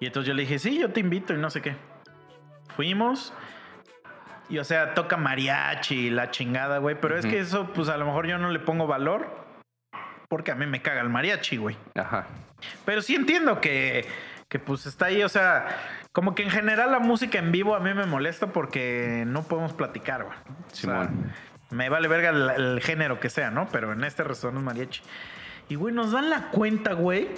Y entonces yo le dije, sí, yo te invito y no sé qué. Fuimos. Y o sea, toca mariachi, la chingada, güey. Pero es que eso, pues a lo mejor yo no le pongo valor. Porque a mí me caga el mariachi, güey. Ajá. Pero sí entiendo que, que pues está ahí, o sea, como que en general la música en vivo a mí me molesta porque no podemos platicar, güey. O sea, Simón. me vale verga el, el género que sea, ¿no? Pero en este restaurante es mariachi. Y, güey, nos dan la cuenta, güey.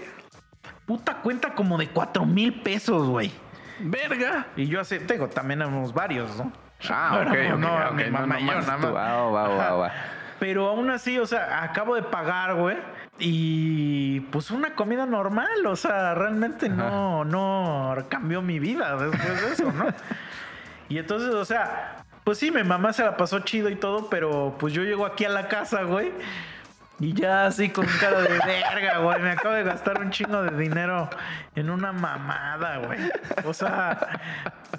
Puta cuenta como de cuatro mil pesos, güey. ¡Verga! Y yo así, tengo, también tenemos varios, ¿no? Ah, ok, Pero ok, no, ok, mi no, mamá y yo, nada más. Ah. Pero aún así, o sea, acabo de pagar, güey. Y pues una comida normal, o sea, realmente no, no cambió mi vida después de eso, ¿no? y entonces, o sea, pues sí, mi mamá se la pasó chido y todo, pero pues yo llego aquí a la casa, güey. Y ya así con cara de verga, güey. Me acabo de gastar un chingo de dinero en una mamada, güey. O sea,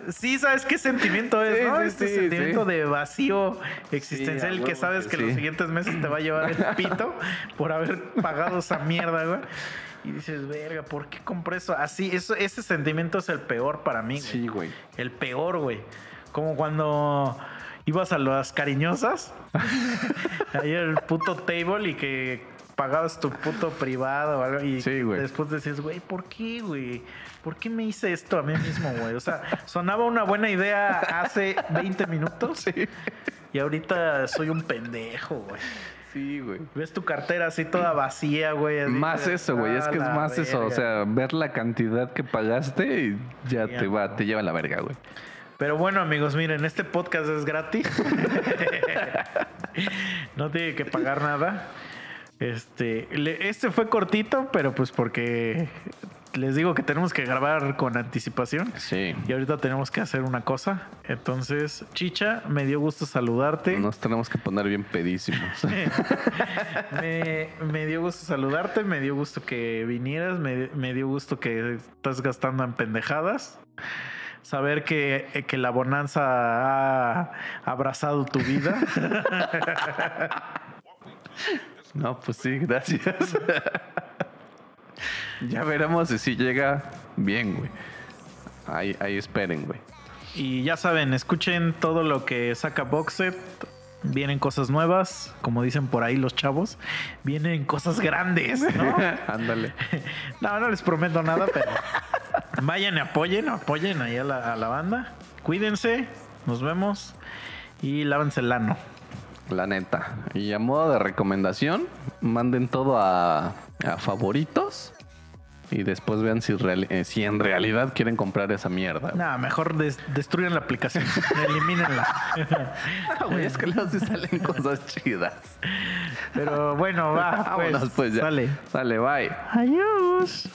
sí sabes qué sentimiento es, Sí, ¿no? sí, este sí, sí. de vacío existencial que sabes que los siguientes meses te va a llevar el pito por haber pagado esa mierda, güey. Y dices, verga, ¿por qué compré eso? Así, eso, ese sentimiento es el peor para mí, güey. Sí, güey. El peor, güey. Como cuando ibas a las cariñosas. ahí el puto table y que pagabas tu puto privado o algo. Y Sí, güey. después decías, güey, ¿por qué, güey? ¿Por qué me hice esto a mí mismo, güey? O sea, sonaba una buena idea hace 20 minutos Sí. y ahorita soy un pendejo, güey. Sí, güey. Ves tu cartera así toda vacía, güey. Más de, eso, güey. Es "Ah, que es más eso. O verga". sea, ver la cantidad que pagaste y ya Sí, te va, amigo. te lleva a la verga, güey. Pero bueno, amigos, miren, este podcast es gratis. no tiene que pagar nada. Este, este fue cortito, pero pues porque les digo que tenemos que grabar con anticipación. Sí. Y ahorita tenemos que hacer una cosa. Entonces, Chicha, me dio gusto saludarte. Nos tenemos que poner bien pedísimos. me, me dio gusto saludarte, me dio gusto que vinieras, me, me dio gusto que estás gastando en pendejadas. Saber que, que la bonanza ha abrazado tu vida. No, pues sí, gracias. ya veremos si sí llega bien, güey. Ahí, ahí esperen, güey. Y ya saben, escuchen todo lo que saca Boxet. Vienen cosas nuevas, como dicen por ahí los chavos. Vienen cosas grandes, ¿no? Ándale. No, no les prometo nada, pero vayan y apoyen, apoyen ahí a la, a la banda. Cuídense, nos vemos y lávense el ano. La neta. Y a modo de recomendación, manden todo a, a favoritos. Y después vean si, real- eh, si en realidad quieren comprar esa mierda. güey. Nada, mejor des- destruyan la aplicación, elimínenla. Ah, güey, es que luego sí salen cosas chidas. Pero bueno, va, pues, Vámonos, pues ya. Sale. Sale, bye. Adiós.